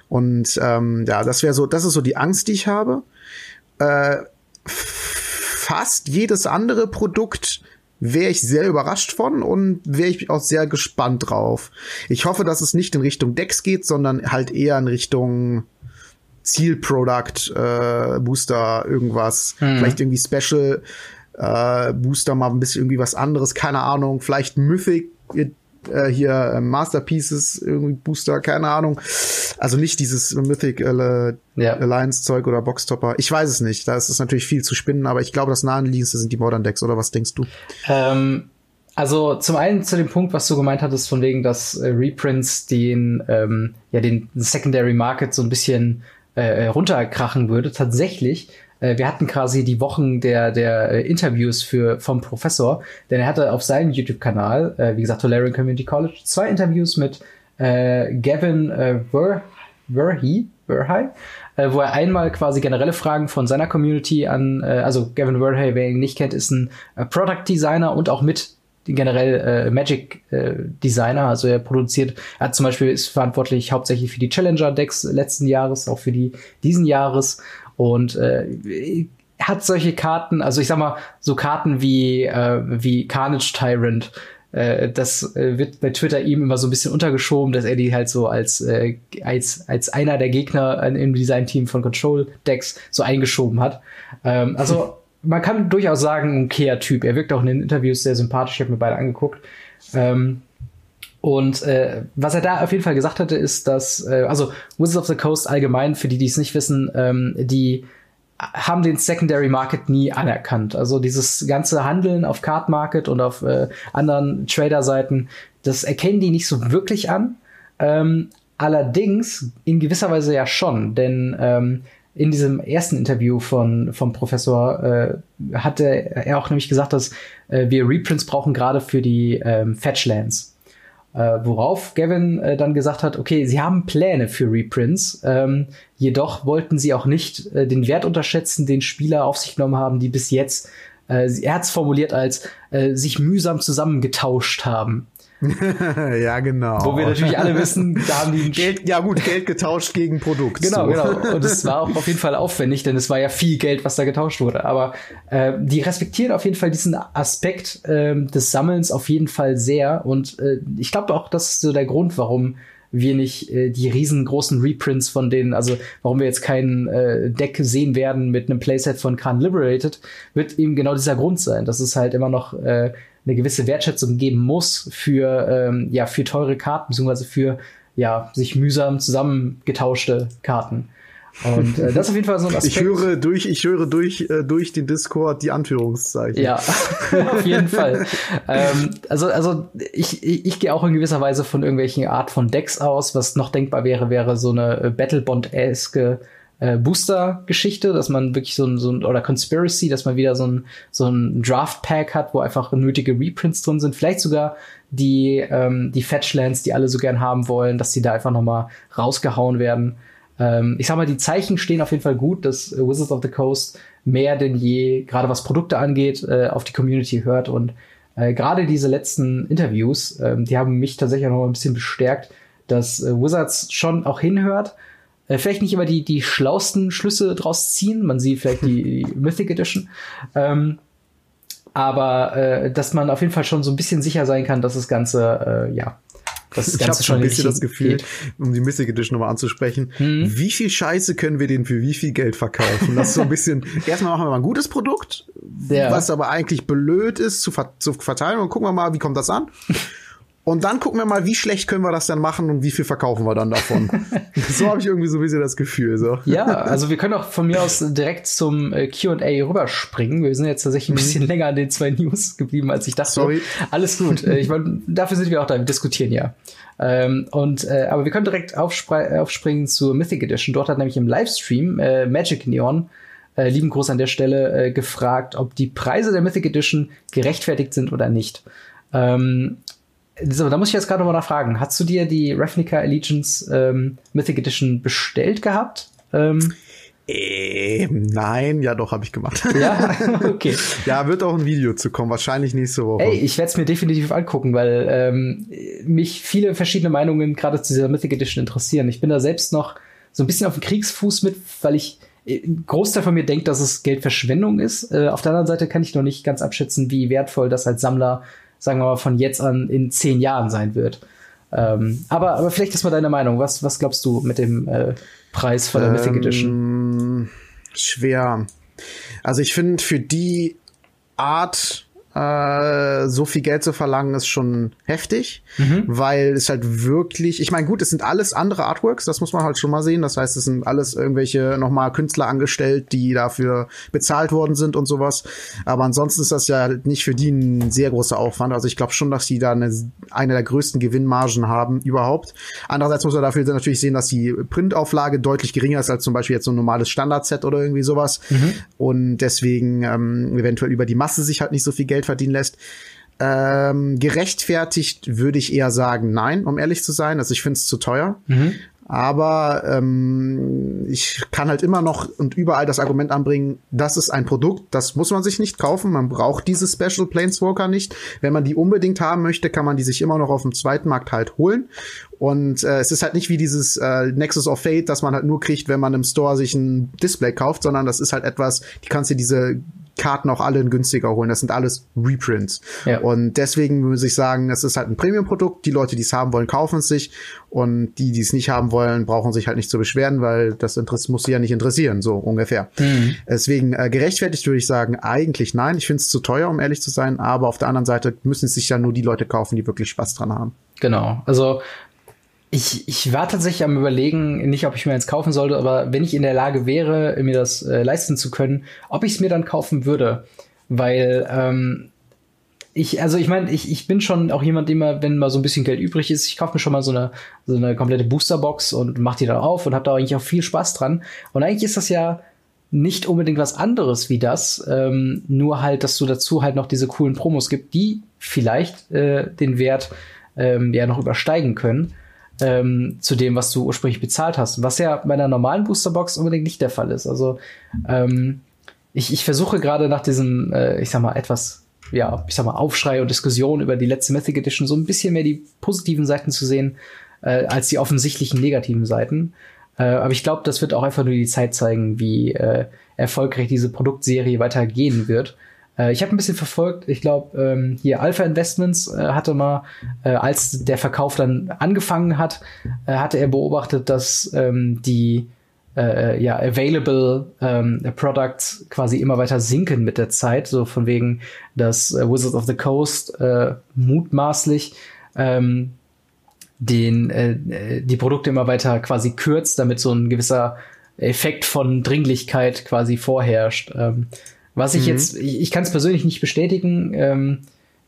Und ähm, ja, das wäre so, das ist so die Angst, die ich habe. Äh, fast jedes andere Produkt wäre ich sehr überrascht von und wäre ich auch sehr gespannt drauf. Ich hoffe, dass es nicht in Richtung Decks geht, sondern halt eher in Richtung Zielproduct, äh, Booster, irgendwas, mhm. vielleicht irgendwie Special äh, Booster mal ein bisschen irgendwie was anderes, keine Ahnung, vielleicht Mythic äh, hier äh, Masterpieces irgendwie Booster, keine Ahnung. Also nicht dieses Mythic äh, ja. Alliance Zeug oder Boxtopper. Ich weiß es nicht. Da ist es natürlich viel zu spinnen, aber ich glaube, das naheliegendste sind die Modern Decks oder was denkst du? Ähm, also zum einen zu dem Punkt, was du gemeint hattest, von wegen, dass äh, Reprints den ähm, ja den Secondary Market so ein bisschen äh, runterkrachen würde. Tatsächlich äh, wir hatten quasi die Wochen der, der äh, Interviews für, vom Professor, denn er hatte auf seinem YouTube-Kanal, äh, wie gesagt, Tolarian Community College, zwei Interviews mit äh, Gavin äh, Ver, Verhey, Verhey äh, wo er einmal quasi generelle Fragen von seiner Community an, äh, also Gavin Verhey, wer ihn nicht kennt, ist ein äh, Product Designer und auch mit generell äh, Magic äh, Designer, also er produziert, er hat zum Beispiel ist verantwortlich hauptsächlich für die Challenger Decks letzten Jahres, auch für die diesen Jahres und äh, hat solche Karten, also ich sag mal, so Karten wie, äh, wie Carnage Tyrant, äh, das äh, wird bei Twitter ihm immer so ein bisschen untergeschoben, dass er die halt so als, äh, als, als einer der Gegner im Design-Team von Control Decks so eingeschoben hat. Ähm, also man kann durchaus sagen, ein Kea-Typ. Er wirkt auch in den Interviews sehr sympathisch, ich habe mir beide angeguckt. Ähm, und äh, was er da auf jeden Fall gesagt hatte, ist, dass, äh, also Wizards of the Coast allgemein, für die, die es nicht wissen, ähm, die haben den Secondary Market nie anerkannt. Also dieses ganze Handeln auf Card Market und auf äh, anderen Trader-Seiten, das erkennen die nicht so wirklich an. Ähm, allerdings in gewisser Weise ja schon, denn ähm, in diesem ersten Interview von vom Professor äh, hatte er auch nämlich gesagt, dass äh, wir Reprints brauchen gerade für die ähm, Fetchlands. Äh, worauf Gavin äh, dann gesagt hat, okay, sie haben Pläne für Reprints, ähm, jedoch wollten sie auch nicht äh, den Wert unterschätzen, den Spieler auf sich genommen haben, die bis jetzt, äh, er hat es formuliert als, äh, sich mühsam zusammengetauscht haben. ja, genau. Wo wir natürlich alle wissen, da haben die Geld, ja gut, Geld getauscht gegen Produkt. Genau, so. genau. Und es war auch auf jeden Fall aufwendig, denn es war ja viel Geld, was da getauscht wurde. Aber äh, die respektieren auf jeden Fall diesen Aspekt äh, des Sammelns auf jeden Fall sehr. Und äh, ich glaube auch, das ist so der Grund, warum wir nicht äh, die riesengroßen Reprints von denen, also warum wir jetzt kein äh, Deck sehen werden mit einem Playset von Khan Liberated, wird eben genau dieser Grund sein. Das ist halt immer noch äh, eine gewisse Wertschätzung geben muss für, ähm, ja, für teure Karten, beziehungsweise für ja, sich mühsam zusammengetauschte Karten. Und äh, das ist auf jeden Fall so ein Aspekt. Ich höre durch, ich höre durch, äh, durch den Discord die Anführungszeichen. Ja, auf jeden Fall. ähm, also, also ich, ich, ich gehe auch in gewisser Weise von irgendwelchen Art von Decks aus. Was noch denkbar wäre, wäre so eine äh, Battlebond-eske äh, Booster-Geschichte, dass man wirklich so ein, so ein, oder Conspiracy, dass man wieder so ein, so ein Draft-Pack hat, wo einfach nötige Reprints drin sind. Vielleicht sogar die, ähm, die Fetchlands, die alle so gern haben wollen, dass die da einfach nochmal rausgehauen werden. Ähm, ich sag mal, die Zeichen stehen auf jeden Fall gut, dass Wizards of the Coast mehr denn je, gerade was Produkte angeht, äh, auf die Community hört und äh, gerade diese letzten Interviews, äh, die haben mich tatsächlich noch ein bisschen bestärkt, dass äh, Wizards schon auch hinhört äh, vielleicht nicht immer die, die schlausten Schlüsse draus ziehen. Man sieht vielleicht die, die Mythic Edition. Ähm, aber äh, dass man auf jeden Fall schon so ein bisschen sicher sein kann, dass das Ganze, äh, ja, das ich habe schon ein bisschen das Gefühl, geht. um die Mythic Edition nochmal anzusprechen, hm. wie viel Scheiße können wir den für wie viel Geld verkaufen? Das ist so ein bisschen, erstmal machen wir mal ein gutes Produkt, ja. was aber eigentlich blöd ist zu, ver zu verteilen und gucken wir mal, wie kommt das an? Und dann gucken wir mal, wie schlecht können wir das dann machen und wie viel verkaufen wir dann davon. so habe ich irgendwie so ein bisschen das Gefühl. So. Ja, also wir können auch von mir aus direkt zum äh, QA rüberspringen. Wir sind jetzt tatsächlich ein mhm. bisschen länger an den zwei News geblieben, als ich dachte. Sorry. Alles gut. Äh, ich mein, dafür sind wir auch da, wir diskutieren ja. Ähm, und äh, aber wir können direkt aufspringen zur Mythic Edition. Dort hat nämlich im Livestream äh, Magic Neon äh, lieben Gruß an der Stelle, äh, gefragt, ob die Preise der Mythic Edition gerechtfertigt sind oder nicht. Ähm, so, da muss ich jetzt gerade noch mal nachfragen. Hast du dir die Ravnica Allegiance ähm, Mythic Edition bestellt gehabt? Ähm, ähm, nein, ja doch, habe ich gemacht. Ja, okay. ja, wird auch ein Video zu kommen, wahrscheinlich nächste Woche. Ey, ich werde es mir definitiv angucken, weil ähm, mich viele verschiedene Meinungen gerade zu dieser Mythic Edition interessieren. Ich bin da selbst noch so ein bisschen auf dem Kriegsfuß mit, weil ich ein Großteil von mir denkt, dass es Geldverschwendung ist. Äh, auf der anderen Seite kann ich noch nicht ganz abschätzen, wie wertvoll das als Sammler, sagen wir mal, von jetzt an in zehn Jahren sein wird. Ähm, aber, aber vielleicht ist mal deine Meinung. Was, was glaubst du mit dem äh, Preis von der ähm, Mythic Edition? Schwer. Also ich finde, für die Art äh, so viel Geld zu verlangen, ist schon heftig, mhm. weil es halt wirklich, ich meine, gut, es sind alles andere Artworks, das muss man halt schon mal sehen. Das heißt, es sind alles irgendwelche nochmal Künstler angestellt, die dafür bezahlt worden sind und sowas. Aber ansonsten ist das ja nicht für die ein sehr großer Aufwand. Also ich glaube schon, dass die da eine, eine der größten Gewinnmargen haben überhaupt. Andererseits muss man dafür natürlich sehen, dass die Printauflage deutlich geringer ist als zum Beispiel jetzt so ein normales Standardset oder irgendwie sowas. Mhm. Und deswegen ähm, eventuell über die Masse sich halt nicht so viel Geld Geld verdienen lässt. Ähm, gerechtfertigt würde ich eher sagen, nein, um ehrlich zu sein. Also ich finde es zu teuer. Mhm. Aber ähm, ich kann halt immer noch und überall das Argument anbringen, das ist ein Produkt, das muss man sich nicht kaufen. Man braucht diese Special Planeswalker nicht. Wenn man die unbedingt haben möchte, kann man die sich immer noch auf dem zweiten Markt halt holen. Und äh, es ist halt nicht wie dieses äh, Nexus of Fate, dass man halt nur kriegt, wenn man im Store sich ein Display kauft, sondern das ist halt etwas, die kannst du diese Karten auch alle in günstiger holen. Das sind alles Reprints. Ja. Und deswegen muss ich sagen, es ist halt ein Premium-Produkt. Die Leute, die es haben wollen, kaufen es sich. Und die, die es nicht haben wollen, brauchen sich halt nicht zu beschweren, weil das Interess muss sie ja nicht interessieren, so ungefähr. Mhm. Deswegen äh, gerechtfertigt würde ich sagen, eigentlich nein. Ich finde es zu teuer, um ehrlich zu sein. Aber auf der anderen Seite müssen es sich ja nur die Leute kaufen, die wirklich Spaß dran haben. Genau. Also ich, ich war tatsächlich am überlegen, nicht ob ich mir eins kaufen sollte, aber wenn ich in der Lage wäre, mir das äh, leisten zu können, ob ich es mir dann kaufen würde. Weil ähm, ich, also ich meine, ich, ich bin schon auch jemand, immer, wenn mal so ein bisschen Geld übrig ist, ich kaufe mir schon mal so eine, so eine komplette Boosterbox und mach die dann auf und habe da eigentlich auch viel Spaß dran. Und eigentlich ist das ja nicht unbedingt was anderes wie das, ähm, nur halt, dass du dazu halt noch diese coolen Promos gibt, die vielleicht äh, den Wert ähm, ja noch übersteigen können ähm, zu dem, was du ursprünglich bezahlt hast. Was ja bei einer normalen Boosterbox unbedingt nicht der Fall ist. Also ähm, ich, ich versuche gerade nach diesem, äh, ich sag mal, etwas, ja, ich sag mal, Aufschrei und Diskussion über die letzte Mythic Edition so ein bisschen mehr die positiven Seiten zu sehen, äh, als die offensichtlichen negativen Seiten. Äh, aber ich glaube, das wird auch einfach nur die Zeit zeigen, wie äh, erfolgreich diese Produktserie weitergehen wird. Äh, ich habe ein bisschen verfolgt, ich glaube, ähm, hier Alpha Investments äh, hatte mal, äh, als der Verkauf dann angefangen hat, äh, hatte er beobachtet, dass ähm, die äh, ja, available ähm, Products quasi immer weiter sinken mit der Zeit, so von wegen, dass äh, Wizards of the Coast äh, mutmaßlich ähm, den, äh, die Produkte immer weiter quasi kürzt, damit so ein gewisser Effekt von Dringlichkeit quasi vorherrscht. Ähm, was ich mhm. jetzt, ich, ich kann es persönlich nicht bestätigen. Ähm,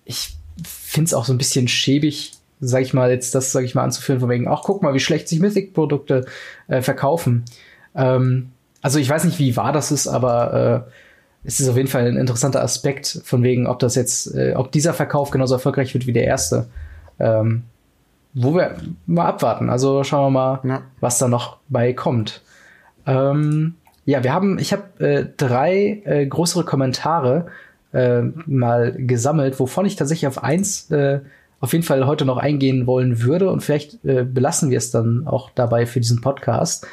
ich finde es auch so ein bisschen schäbig, sag ich mal, jetzt das, sag ich mal, anzuführen, von wegen, ach, guck mal, wie schlecht sich Mythic-Produkte äh, verkaufen. Ähm, also ich weiß nicht, wie wahr das ist, aber äh, es ist auf jeden Fall ein interessanter Aspekt, von wegen, ob das jetzt, äh, ob dieser Verkauf genauso erfolgreich wird wie der erste. Ähm, wo wir mal abwarten. Also schauen wir mal, ja. was da noch bei kommt. Ähm, ja, wir haben, ich habe äh, drei äh, größere Kommentare äh, mal gesammelt, wovon ich tatsächlich auf eins äh, auf jeden Fall heute noch eingehen wollen würde und vielleicht äh, belassen wir es dann auch dabei für diesen Podcast.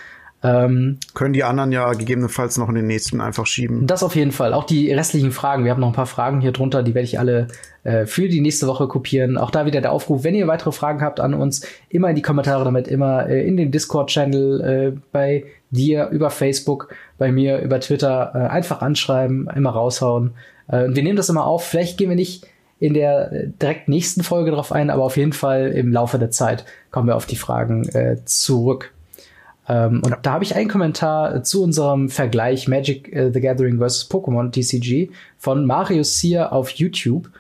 Ähm, Können die anderen ja gegebenenfalls noch in den nächsten einfach schieben. Das auf jeden Fall. Auch die restlichen Fragen. Wir haben noch ein paar Fragen hier drunter, die werde ich alle äh, für die nächste Woche kopieren. Auch da wieder der Aufruf, wenn ihr weitere Fragen habt an uns, immer in die Kommentare damit, immer äh, in den Discord-Channel, äh, bei dir über Facebook, bei mir über Twitter, äh, einfach anschreiben, immer raushauen. Äh, wir nehmen das immer auf. Vielleicht gehen wir nicht in der äh, direkt nächsten Folge drauf ein, aber auf jeden Fall im Laufe der Zeit kommen wir auf die Fragen äh, zurück. Ähm, und da habe ich einen Kommentar zu unserem Vergleich Magic uh, the Gathering vs. Pokémon TCG von Marius Sear auf YouTube.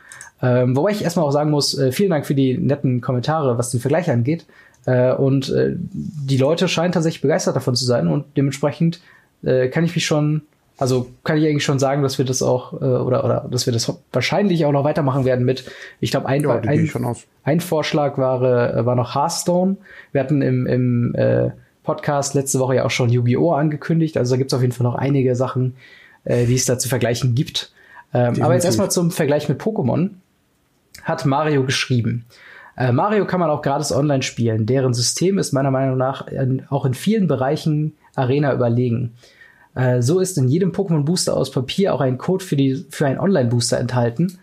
Ähm, wobei ich erstmal auch sagen muss, äh, vielen Dank für die netten Kommentare, was den Vergleich angeht. Äh, und äh, die Leute scheinen tatsächlich begeistert davon zu sein und dementsprechend äh, kann ich mich schon, also kann ich eigentlich schon sagen, dass wir das auch äh, oder oder dass wir das wahrscheinlich auch noch weitermachen werden mit. Ich glaube ein, ja, ein, ein, Vorschlag war äh, war noch Hearthstone. Wir hatten im im äh, Podcast letzte Woche ja auch schon Yu-Gi-Oh angekündigt. Also da gibt es auf jeden Fall noch einige Sachen, äh, die es da zu vergleichen gibt. Ähm, aber jetzt erstmal zum Vergleich mit Pokémon. Hat Mario geschrieben. Äh, Mario kann man auch gratis online spielen. Deren System ist meiner Meinung nach in, auch in vielen Bereichen Arena überlegen. Äh, so ist in jedem Pokémon Booster aus Papier auch ein Code für, die, für einen Online-Booster enthalten.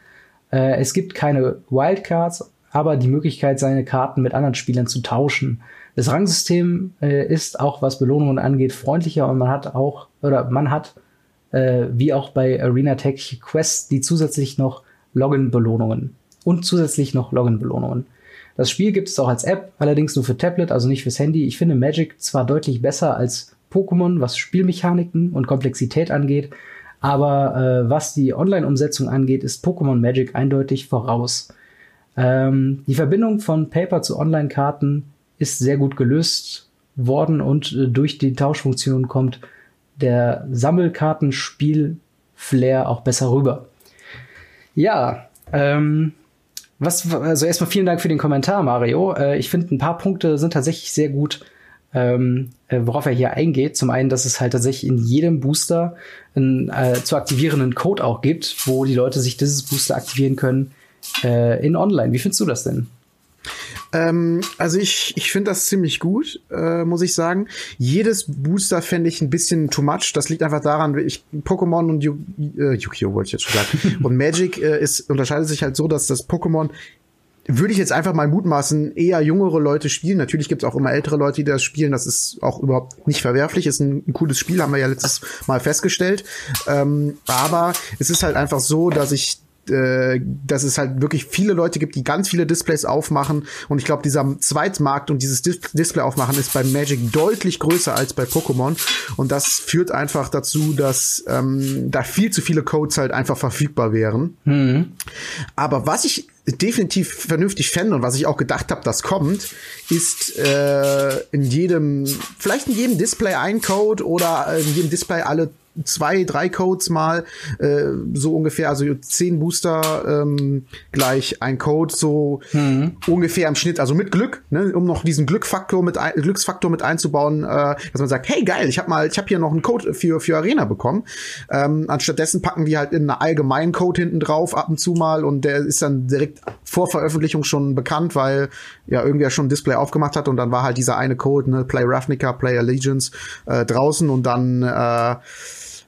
Äh, es gibt keine Wildcards, aber die Möglichkeit, seine Karten mit anderen Spielern zu tauschen. Das Rangsystem äh, ist auch, was Belohnungen angeht, freundlicher und man hat auch, oder man hat, äh, wie auch bei Arena Tech Quests, die zusätzlich noch Login-Belohnungen und zusätzlich noch Login-Belohnungen. Das Spiel gibt es auch als App, allerdings nur für Tablet, also nicht fürs Handy. Ich finde Magic zwar deutlich besser als Pokémon, was Spielmechaniken und Komplexität angeht, aber äh, was die Online-Umsetzung angeht, ist Pokémon Magic eindeutig voraus. Ähm, die Verbindung von Paper zu Online-Karten ist sehr gut gelöst worden und äh, durch die Tauschfunktion kommt der Sammelkartenspiel-Flair auch besser rüber. Ja, ähm, was, also erstmal vielen Dank für den Kommentar, Mario. Äh, ich finde, ein paar Punkte sind tatsächlich sehr gut, ähm, äh, worauf er hier eingeht. Zum einen, dass es halt tatsächlich in jedem Booster einen äh, zu aktivierenden Code auch gibt, wo die Leute sich dieses Booster aktivieren können äh, in online. Wie findest du das denn? Ähm, also ich, ich finde das ziemlich gut, äh, muss ich sagen. Jedes Booster fände ich ein bisschen too much. Das liegt einfach daran, ich Pokémon und Yu, äh, Yu-Gi-Oh! wollte ich jetzt schon sagen. und Magic äh, ist, unterscheidet sich halt so, dass das Pokémon würde ich jetzt einfach mal mutmaßen, eher jüngere Leute spielen. Natürlich gibt es auch immer ältere Leute, die das spielen. Das ist auch überhaupt nicht verwerflich. Ist ein, ein cooles Spiel, haben wir ja letztes Mal festgestellt. Ähm, aber es ist halt einfach so, dass ich äh, dass es halt wirklich viele Leute gibt, die ganz viele Displays aufmachen. Und ich glaube, dieser Zweitmarkt und dieses Dis Display aufmachen ist bei Magic deutlich größer als bei Pokémon. Und das führt einfach dazu, dass ähm, da viel zu viele Codes halt einfach verfügbar wären. Mhm. Aber was ich definitiv vernünftig fände und was ich auch gedacht habe, das kommt, ist äh, in jedem, vielleicht in jedem Display ein Code oder in jedem Display alle zwei, drei Codes mal, äh, so ungefähr, also zehn Booster ähm, gleich ein Code, so mhm. ungefähr im Schnitt, also mit Glück, ne, um noch diesen Glückfaktor mit ein, Glücksfaktor mit einzubauen, äh, dass man sagt, hey geil, ich habe mal, ich habe hier noch einen Code für für Arena bekommen. Ähm, anstattdessen packen die halt in einen allgemeinen Code hinten drauf ab und zu mal und der ist dann direkt vor Veröffentlichung schon bekannt, weil ja irgendwer schon ein Display aufgemacht hat und dann war halt dieser eine Code, ne, Play Ravnica, Play Allegiance äh, draußen und dann äh,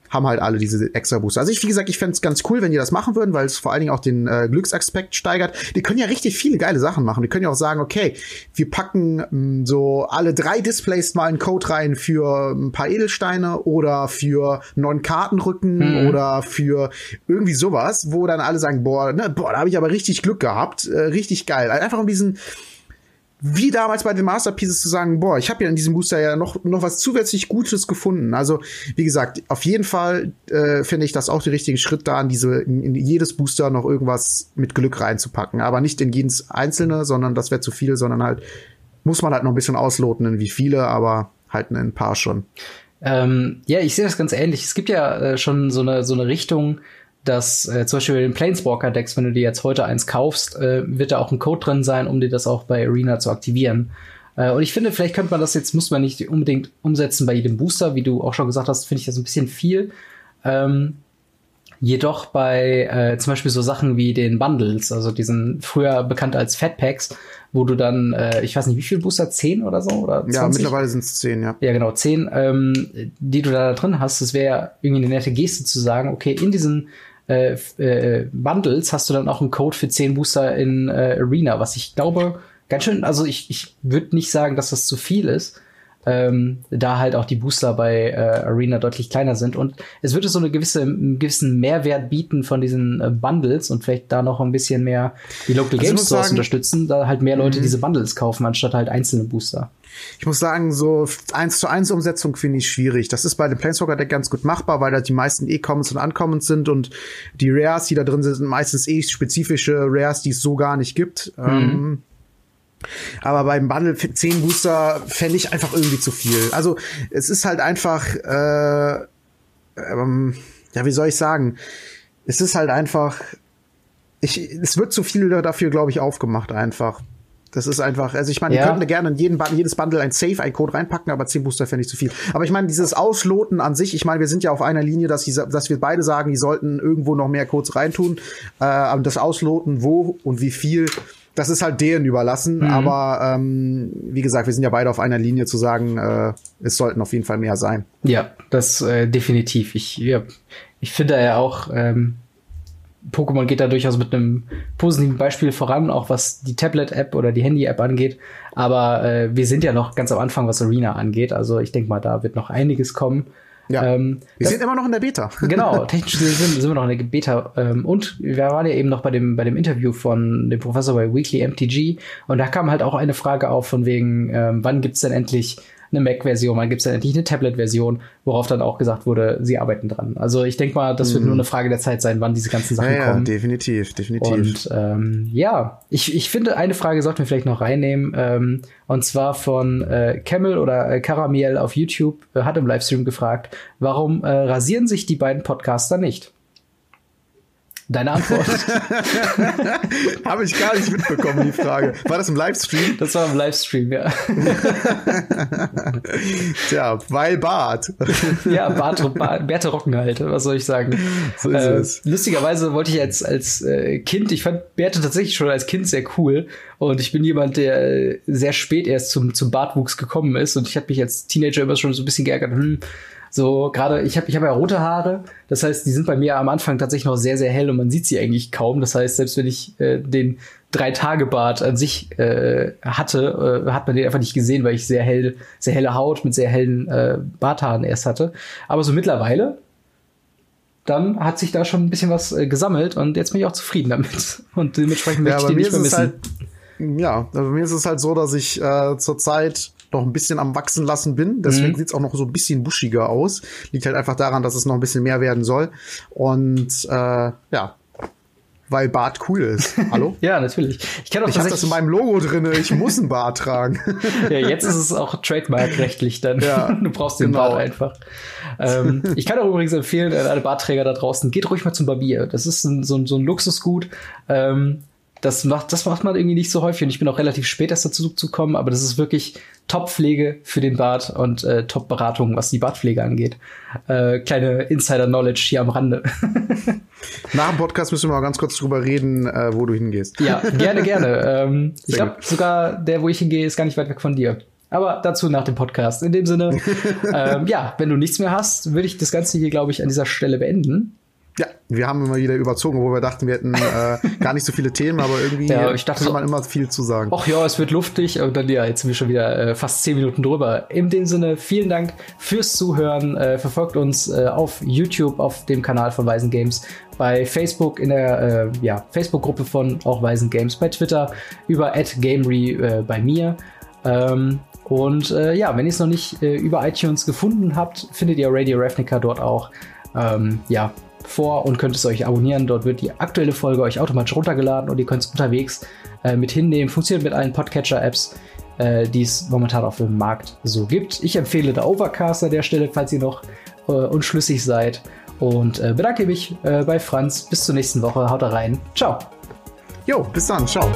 haben halt alle diese extra Booster. Also ich, wie gesagt, ich fände es ganz cool, wenn die das machen würden, weil es vor allen Dingen auch den äh, Glücksaspekt steigert. Die können ja richtig viele geile Sachen machen. Die können ja auch sagen, okay, wir packen mh, mm, so alle drei Displays mal einen Code rein für ein paar Edelsteine oder für neuen Kartenrücken mhm. oder für irgendwie sowas, wo dann alle sagen, boah, ne, boah, da habe ich aber richtig Glück gehabt, äh, richtig geil. Einfach um diesen wie damals bei den Masterpieces zu sagen, boah, ich habe ja in diesem Booster ja noch, noch was zusätzlich Gutes gefunden. Also, wie gesagt, auf jeden Fall äh, finde ich das auch der richtige Schritt da, in diese, in, in, jedes Booster noch irgendwas mit Glück reinzupacken. Aber nicht in jedes einzelne, sondern das wäre zu viel, sondern halt, muss man halt noch ein bisschen ausloten, in wie viele, aber halt in ein paar schon. Ähm, ja, ich sehe das ganz ähnlich. Es gibt ja äh, schon so eine, so eine Richtung, dass äh, zum Beispiel bei den Planeswalker-Decks, wenn du dir jetzt heute eins kaufst, äh, wird da auch ein Code drin sein, um dir das auch bei Arena zu aktivieren. Äh, und ich finde, vielleicht könnte man das jetzt, muss man nicht unbedingt umsetzen bei jedem Booster, wie du auch schon gesagt hast, finde ich das ein bisschen viel. Ähm, jedoch bei äh, zum Beispiel so Sachen wie den Bundles, also diesen früher bekannt als Fat Packs, wo du dann, äh, ich weiß nicht, wie viele Booster, 10 oder so? Oder 20? Ja, mittlerweile sind es 10, ja. Ja, genau, 10, ähm, die du da drin hast. Das wäre irgendwie eine nette Geste zu sagen, okay, in diesen äh, äh, Bundles hast du dann auch einen Code für 10 Booster in äh, Arena, was ich glaube, ganz schön, also ich, ich würde nicht sagen, dass das zu viel ist. Ähm, da halt auch die Booster bei äh, Arena deutlich kleiner sind. Und es würde so eine gewisse, einen gewissen Mehrwert bieten von diesen äh, Bundles und vielleicht da noch ein bisschen mehr die Local also Game Stores sagen, unterstützen, da halt mehr Leute mhm. diese Bundles kaufen, anstatt halt einzelne Booster. Ich muss sagen, so eins zu eins Umsetzung finde ich schwierig. Das ist bei dem Planeswalker Deck ganz gut machbar, weil da die meisten E-Commons und Uncommons sind und die Rares, die da drin sind, sind meistens eh spezifische Rares, die es so gar nicht gibt. Mhm. Ähm, aber beim Bundle 10 Booster fände ich einfach irgendwie zu viel. Also es ist halt einfach, äh, ähm, ja, wie soll ich sagen? Es ist halt einfach, ich, es wird zu viel dafür, glaube ich, aufgemacht einfach. Das ist einfach, also ich meine, ja. ihr könnt gerne in jeden, jedes Bundle ein Safe, ein Code reinpacken, aber 10 Booster fände ich zu viel. Aber ich meine, dieses Ausloten an sich, ich meine, wir sind ja auf einer Linie, dass, die, dass wir beide sagen, die sollten irgendwo noch mehr Codes reintun. Äh, aber das Ausloten, wo und wie viel, das ist halt denen überlassen. Mhm. Aber ähm, wie gesagt, wir sind ja beide auf einer Linie zu sagen, äh, es sollten auf jeden Fall mehr sein. Ja, das äh, definitiv. Ich, ja, ich finde ja auch, ähm, Pokémon geht da durchaus mit einem positiven Beispiel voran, auch was die Tablet-App oder die Handy-App angeht. Aber äh, wir sind ja noch ganz am Anfang, was Arena angeht. Also ich denke mal, da wird noch einiges kommen. Ja. Ähm, wir sind immer noch in der Beta. Genau, technisch sind, sind wir noch in der Beta. Ähm, und wir waren ja eben noch bei dem, bei dem Interview von dem Professor bei Weekly MTG. Und da kam halt auch eine Frage auf von wegen, ähm, wann gibt's denn endlich eine Mac-Version, dann gibt es dann endlich eine Tablet-Version, worauf dann auch gesagt wurde, sie arbeiten dran. Also ich denke mal, das wird mm. nur eine Frage der Zeit sein, wann diese ganzen Sachen ja, kommen. Ja, definitiv, definitiv. Und ähm, ja, ich, ich finde, eine Frage sollten wir vielleicht noch reinnehmen, ähm, und zwar von äh, Camel oder äh, Karamiel auf YouTube, äh, hat im Livestream gefragt, warum äh, rasieren sich die beiden Podcaster nicht? Deine Antwort? Habe ich gar nicht mitbekommen, die Frage. War das im Livestream? Das war im Livestream, ja. Tja, weil Bart. ja, Bart, Bart, Bärte rocken halt, was soll ich sagen. So ist äh, es. Lustigerweise wollte ich als, als äh, Kind, ich fand Bärte tatsächlich schon als Kind sehr cool. Und ich bin jemand, der sehr spät erst zum, zum Bartwuchs gekommen ist. Und ich habe mich als Teenager immer schon so ein bisschen geärgert, hm, so gerade, ich habe ich hab ja rote Haare, das heißt, die sind bei mir am Anfang tatsächlich noch sehr, sehr hell und man sieht sie eigentlich kaum. Das heißt, selbst wenn ich äh, den Drei-Tage-Bart an sich äh, hatte, äh, hat man den einfach nicht gesehen, weil ich sehr hell, sehr helle Haut mit sehr hellen äh, Barthaaren erst hatte. Aber so mittlerweile, dann hat sich da schon ein bisschen was äh, gesammelt und jetzt bin ich auch zufrieden damit. Und dementsprechend möchte ja, ich den nicht mehr missen. Halt, ja, bei mir ist es halt so, dass ich äh, zurzeit noch ein bisschen am wachsen lassen bin. Deswegen mhm. sieht's auch noch so ein bisschen buschiger aus. Liegt halt einfach daran, dass es noch ein bisschen mehr werden soll. Und äh, ja, weil Bart cool ist. Hallo? ja, natürlich. Ich kann auch ich habe das in meinem Logo drin. Ich muss einen Bart tragen. ja, jetzt ist es auch trademark-rechtlich dann. Ja, du brauchst den genau. Bart einfach. Ähm, ich kann auch übrigens empfehlen, alle Bartträger da draußen, geht ruhig mal zum Barbier. Das ist ein, so, ein, so ein Luxusgut. Ähm, das macht, das macht man irgendwie nicht so häufig und ich bin auch relativ spät erst dazu zu kommen, aber das ist wirklich Top-Pflege für den Bart und äh, Top-Beratung, was die Bartpflege angeht. Äh, kleine Insider-Knowledge hier am Rande. Nach dem Podcast müssen wir mal ganz kurz drüber reden, äh, wo du hingehst. Ja, gerne, gerne. ähm, ich glaube sogar, der, wo ich hingehe, ist gar nicht weit weg von dir. Aber dazu nach dem Podcast. In dem Sinne, ähm, ja, wenn du nichts mehr hast, würde ich das Ganze hier, glaube ich, an dieser Stelle beenden. Ja, wir haben immer wieder überzogen, wo wir dachten, wir hätten äh, gar nicht so viele Themen, aber irgendwie ja, ich dachte, kann man immer viel zu sagen. Ach ja, es wird luftig und dann ja, jetzt sind wir schon wieder äh, fast zehn Minuten drüber. In dem Sinne, vielen Dank fürs Zuhören. Äh, verfolgt uns äh, auf YouTube, auf dem Kanal von Weisen Games, bei Facebook in der äh, ja, Facebook-Gruppe von auch Weisen Games, bei Twitter über @gamery äh, bei mir. Ähm, und ja, wenn ihr es noch nicht über iTunes gefunden habt, findet ihr Radio Ravnica dort auch. Ähm, ja, vor und könnt es euch abonnieren. Dort wird die aktuelle Folge euch automatisch runtergeladen und ihr könnt es unterwegs äh, mit hinnehmen. Funktioniert mit allen Podcatcher-Apps, äh, die es momentan auf dem Markt so gibt. Ich empfehle der Overcast an der Stelle, falls ihr noch äh, unschlüssig seid. Und äh, bedanke mich äh, bei Franz. Bis zur nächsten Woche. Haut rein. Ciao. Jo, bis dann. Ciao.